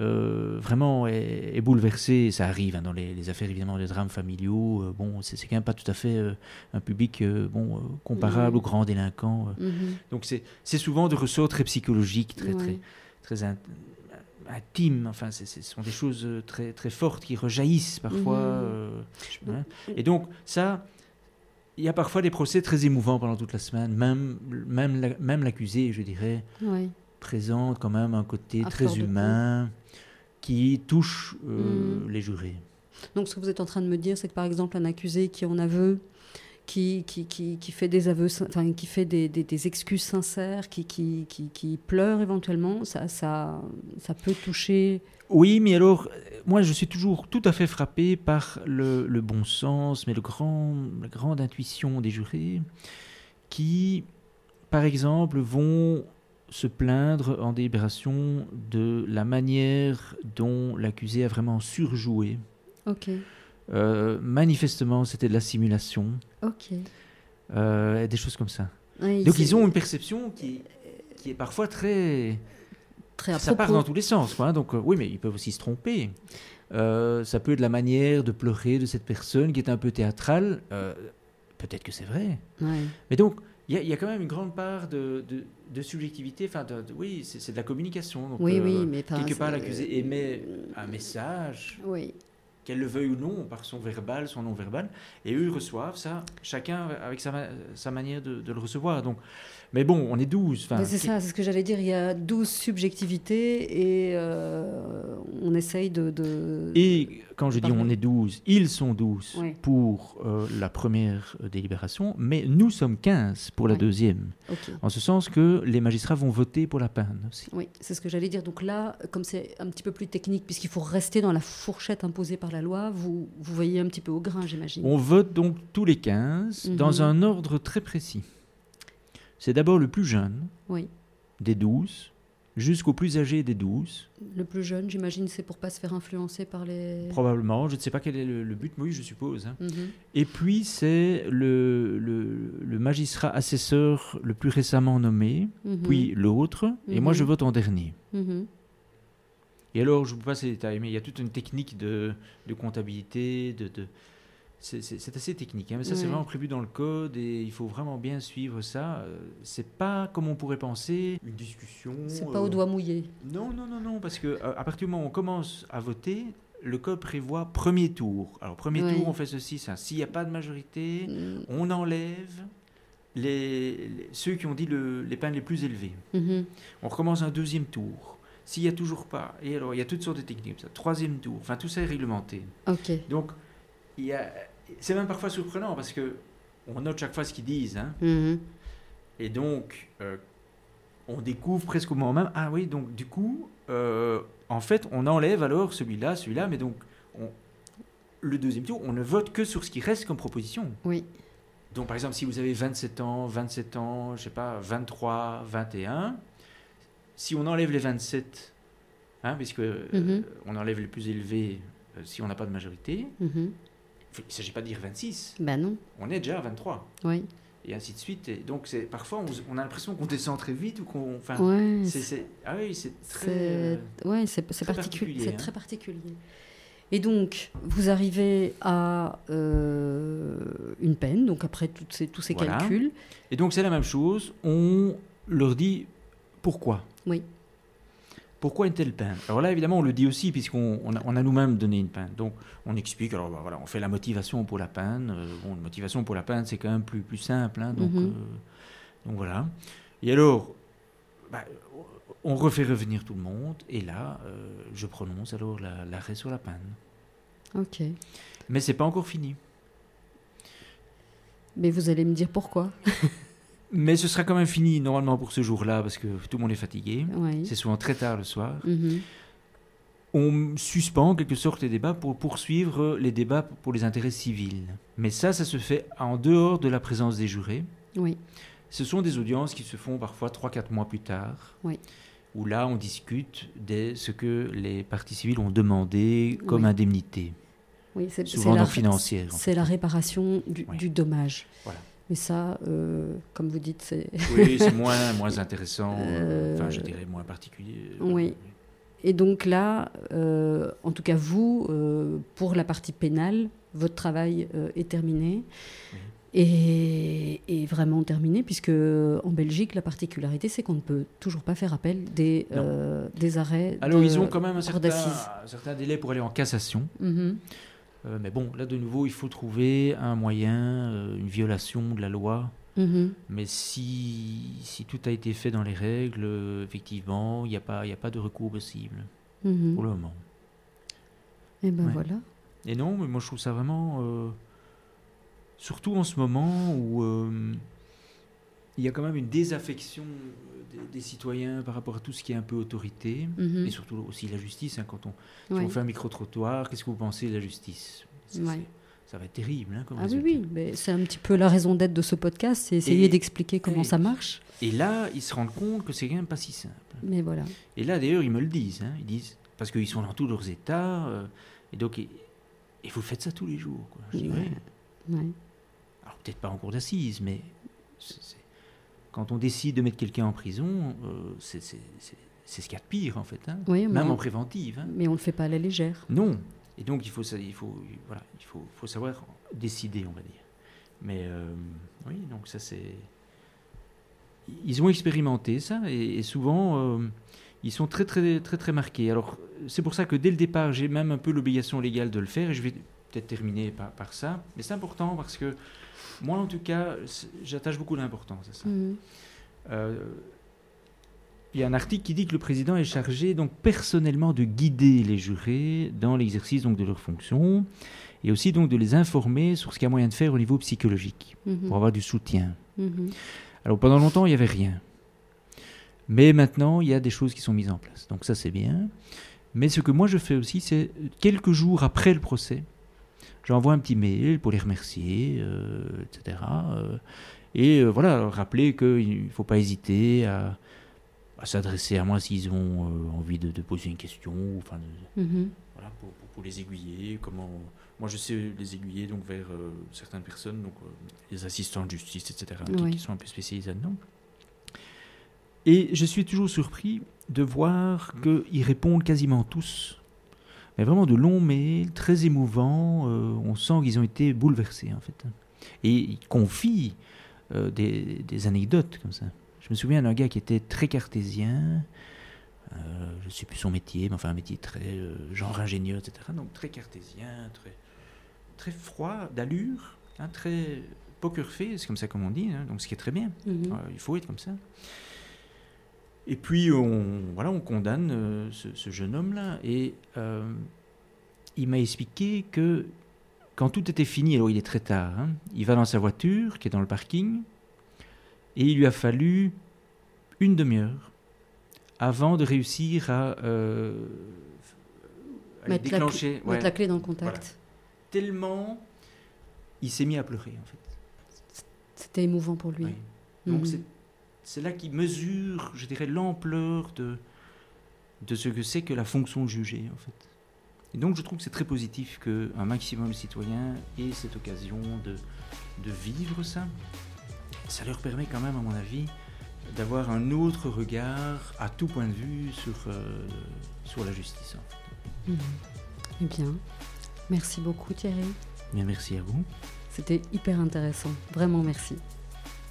euh, vraiment est, est bouleversée, ça arrive hein, dans les, les affaires évidemment des drames familiaux, euh, bon, c'est quand même pas tout à fait euh, un public bon, comparable Mhm. aux grands délinquants. Mhm. Donc c'est souvent de ressorts très psychologiques, très, très, Ouais. très in- intimes. Enfin, ce sont des choses euh, très, très fortes qui rejaillissent parfois. Mhm. euh, hein. Et donc, ça, il y a parfois des procès très émouvants pendant toute la semaine. Même, même, même l'accusé, je dirais, présente quand même un côté À très humain qui touche euh, Mhm. les jurés. Donc, ce que vous êtes en train de me dire, c'est que par exemple, un accusé qui en aveu, qui, qui, qui, qui fait des aveux, enfin, qui fait des, des, des excuses sincères, qui, qui, qui, qui pleure éventuellement, ça, ça, ça peut toucher. Oui, mais alors, moi, je suis toujours tout à fait frappé par le, le bon sens, mais le grand, la grande intuition des jurés qui, par exemple, vont se plaindre en délibération de la manière dont l'accusé a vraiment surjoué. Ok. Euh, manifestement, c'était de la simulation, Ok. euh, des choses comme ça. Ouais, Donc, ils ont une perception qui, qui est parfois très très à ça part dans tous les sens. Quoi, hein. Donc, euh, oui, mais ils peuvent aussi se tromper. Ça peut être la manière de pleurer de cette personne qui est un peu théâtrale. Peut-être que c'est vrai. Ouais. Mais donc, il y, a- il y a quand même une grande part de, de- de subjectivité. Enfin, de- oui, c'est de la communication. Donc, Oui, oui, mais quelque part, l'accusé émet un message, Oui. Qu'elle le veuille ou non, par son verbal, son non-verbal, et eux, reçoivent ça, chacun avec sa manière de, de le recevoir. Donc, mais bon, on est 12. enfin, Mais c'est qui- ça, c'est ce que j'allais dire. Il y a 12 subjectivités et euh, on essaye de. de- Et quand je dis Pardon. on est 12, ils sont 12 Oui. pour euh, la première euh, délibération, mais nous sommes 15 pour la Oui. deuxième. En ce sens que les magistrats vont voter pour la peine aussi. Oui, c'est ce que j'allais dire. Donc là, comme c'est un petit peu plus technique, puisqu'il faut rester dans la fourchette imposée par la loi, vous, vous voyez un petit peu au grain, j'imagine. On vote donc tous les 15 Mhm. dans un ordre très précis. C'est d'abord le plus jeune Oui. des 12 jusqu'au plus âgé des 12. Le plus jeune, j'imagine, c'est pour pas se faire influencer par les. Probablement, je ne sais pas quel est le, le but, mais oui, je suppose. hein. Mhm. Et puis, c'est le, le- le magistrat assesseur le plus récemment nommé, Mhm. puis l'autre, et moi Mhm. je vote en dernier. Et alors, je ne vous passe les détails, mais il y a toute une technique de, de comptabilité, de, de- c'est- assez technique, hein, mais ça c'est vraiment prévu dans le code et il faut vraiment bien suivre ça. Euh, C'est pas comme on pourrait penser une discussion. C'est pas euh, au doigt mouillé. Non, non, non, non, parce que euh, à partir du moment où on commence à voter, le code prévoit premier tour. Alors premier Ouais. tour, on fait ceci, ça. S'il n'y a pas de majorité, Mhm. on enlève les, les- ceux qui ont dit le- les peines les plus élevées. Mhm. On recommence un deuxième tour. S'il n'y a toujours pas, et alors il y a toutes sortes de techniques, ça. troisième tour, enfin tout ça est réglementé. Ok. Donc, il y a, c'est même parfois surprenant parce que on note chaque fois ce qu'ils disent, hein, Mhm. et donc euh, on découvre presque au moment même, ah oui, donc du coup, euh, en fait, on enlève alors celui-là, celui-là, mais donc on- le deuxième tour, on ne vote que sur ce qui reste comme proposition. Oui. Donc, par exemple, si vous avez 27 ans, 27 ans, je sais pas, 23, 21, si on enlève les 27, hein, puisque euh, Mhm. on enlève les plus élevés euh, si on n'a pas de majorité, Mhm. Il ne s'agit pas de dire 26, Ben non. on est déjà à 23, Oui. et ainsi de suite. Et donc, c'est, parfois, on, on a l'impression qu'on descend très vite ou qu'on. Enfin, Ouais. c'est, c'est- ah oui, c'est très. C'est ouais, c'est c'est très particulier. particulier, C'est hein. très particulier. Et donc, vous arrivez à euh, une peine, donc après toutes ces, tous ces Voilà. calculs. Et donc, c'est la même chose, on leur dit pourquoi? Oui. Pourquoi une telle peine? Alors là, évidemment, on le dit aussi, puisqu'on on a, on a nous-mêmes donné une peine. Donc, on explique, alors bah, voilà, on fait la motivation pour la peine. Euh, bon, la motivation pour la peine, c'est quand même plus, plus simple. hein, donc, Mhm. euh, donc voilà. Et alors, bah, on refait revenir tout le monde, et là, euh, je prononce alors la- l'arrêt sur la panne. Ok. Mais c'est pas encore fini. Mais vous allez me dire pourquoi? Mais ce sera quand même fini normalement pour ce jour-là, parce que tout le monde est fatigué. C'est souvent très tard le soir. Mhm. On suspend en quelque sorte les débats pour poursuivre les débats pour les intérêts civils. Mais ça, ça se fait en dehors de la présence des jurés. Oui. Ce sont des audiences qui se font parfois 3-4 mois plus tard. Oui. Où là, on discute de ce que les parties civiles ont demandé comme Oui. indemnité. Oui, c'est Souvent c'est la- financière, en C'est la réparation du, Oui. du dommage. Voilà. Mais ça, euh, comme vous dites, c'est. Oui, c'est moins, moins intéressant, Euh, enfin je dirais moins particulier. Oui. Et donc là, euh, en tout cas vous, euh, pour la partie pénale, votre travail euh, est terminé. Oui. Et, et vraiment terminé, puisque en Belgique, la particularité, c'est qu'on ne peut toujours pas faire appel des, euh, des arrêts. Alors de ils ont quand même certain, un certain délai pour aller en cassation. Mhm. Euh, mais bon, là de nouveau, il faut trouver un moyen, euh, une violation de la loi. Mhm. Mais si, si tout a été fait dans les règles, effectivement, il n'y a, pas- y a pas de recours possible Mhm. pour le moment. Et ben Ouais. voilà. Et non, mais moi je trouve ça vraiment. euh, surtout en ce moment où il y a quand même une désaffection euh, des, des citoyens par rapport à tout ce qui est un peu autorité. Mhm. Et surtout aussi la justice. hein, quand on, si Ouais. on fait un micro-trottoir, qu'est-ce que vous pensez de la justice? Ça, Ouais. c'est- ça va être terrible. hein, comme Ah oui, résultat. oui, mais c'est un petit peu la raison d'être de ce podcast, c'est essayer d'expliquer comment et- ça marche. Et là, ils se rendent compte que c'est quand même pas si simple. Mais voilà. Et là, d'ailleurs, ils me le disent. hein, ils disent parce qu'ils sont dans tous leurs états. euh, et donc, et, et vous faites ça tous les jours. Quoi. Je Ouais. Alors peut-être pas en cours d'assises, mais c'est- quand on décide de mettre quelqu'un en prison, euh, c'est ce qu'il y a de pire en fait. hein. Oui, Même on- en préventive. hein. Mais on ne le fait pas à la légère. Non. Et donc il faut, ça- il faut, voilà, il faut, faut savoir décider, on va dire. Mais euh, oui, donc ça c'est. Ils ont expérimenté ça et, et souvent euh, ils sont très très très très marqués. Alors c'est pour ça que dès le départ j'ai même un peu l'obligation légale de le faire et je vais peut-être terminer par, par ça. Mais c'est important parce que moi en tout cas j'attache beaucoup d'importance à ça. Mhm. Euh, il y a un article qui dit que le président est chargé donc personnellement de guider les jurés dans l'exercice donc de leurs fonctions et aussi donc de les informer sur ce qu'il y a moyen de faire au niveau psychologique Mhm. pour avoir du soutien. Mhm. Alors pendant longtemps il n'y avait rien, mais maintenant il y a des choses qui sont mises en place. Donc ça c'est bien. Mais ce que moi je fais aussi c'est quelques jours après le procès, j'envoie un petit mail pour les remercier, euh, etc. euh, et euh, voilà, rappeler qu'il ne faut pas hésiter à, à s'adresser à moi s'ils ont euh, envie de, de poser une question, enfin, de- Mhm. voilà, pour, pour- pour les aiguiller. Comment, moi, je sais les aiguiller donc vers euh, certaines personnes, donc euh, les assistants de justice, etc., qui- Oui. qui, sont un peu spécialisés là-dedans. Et je suis toujours surpris de voir qu'ils répondent quasiment tous. Mais vraiment de longs mails, très émouvants. euh, on sent qu'ils ont été bouleversés, en fait. Et ils confient euh, des, des anecdotes comme ça. Je me souviens d'un gars qui était très cartésien. euh, je ne sais plus son métier, mais enfin un métier très genre ingénieur, etc. Donc très cartésien, très, très froid d'allure, hein, très poker face, c'est comme ça comme on dit, hein, donc ce qui est très bien. Mhm. Euh, il faut être comme ça. Et puis on, voilà, on condamne euh, ce, ce jeune homme-là et euh, il m'a expliqué que quand tout était fini, alors il est très tard, hein, il va dans sa voiture qui est dans le parking et il lui a fallu une demi-heure avant de réussir à, euh, à Mettre, la, déclencher. clé- ouais, mettre la clé dans le contact. tellement il s'est mis à pleurer en fait. C'était émouvant pour lui. Oui. Donc c'est- c'est là qu'il mesure, je dirais, l'ampleur de, de ce que c'est que la fonction jugée, en fait. Et donc je trouve que c'est très positif qu'un maximum de citoyens ait cette occasion de, de vivre ça. Ça leur permet quand même, à mon avis, d'avoir un autre regard à tout point de vue sur, euh, sur la justice. en fait. Mhm. Eh bien, merci beaucoup Thierry. Bien, merci à vous. C'était hyper intéressant. Vraiment merci.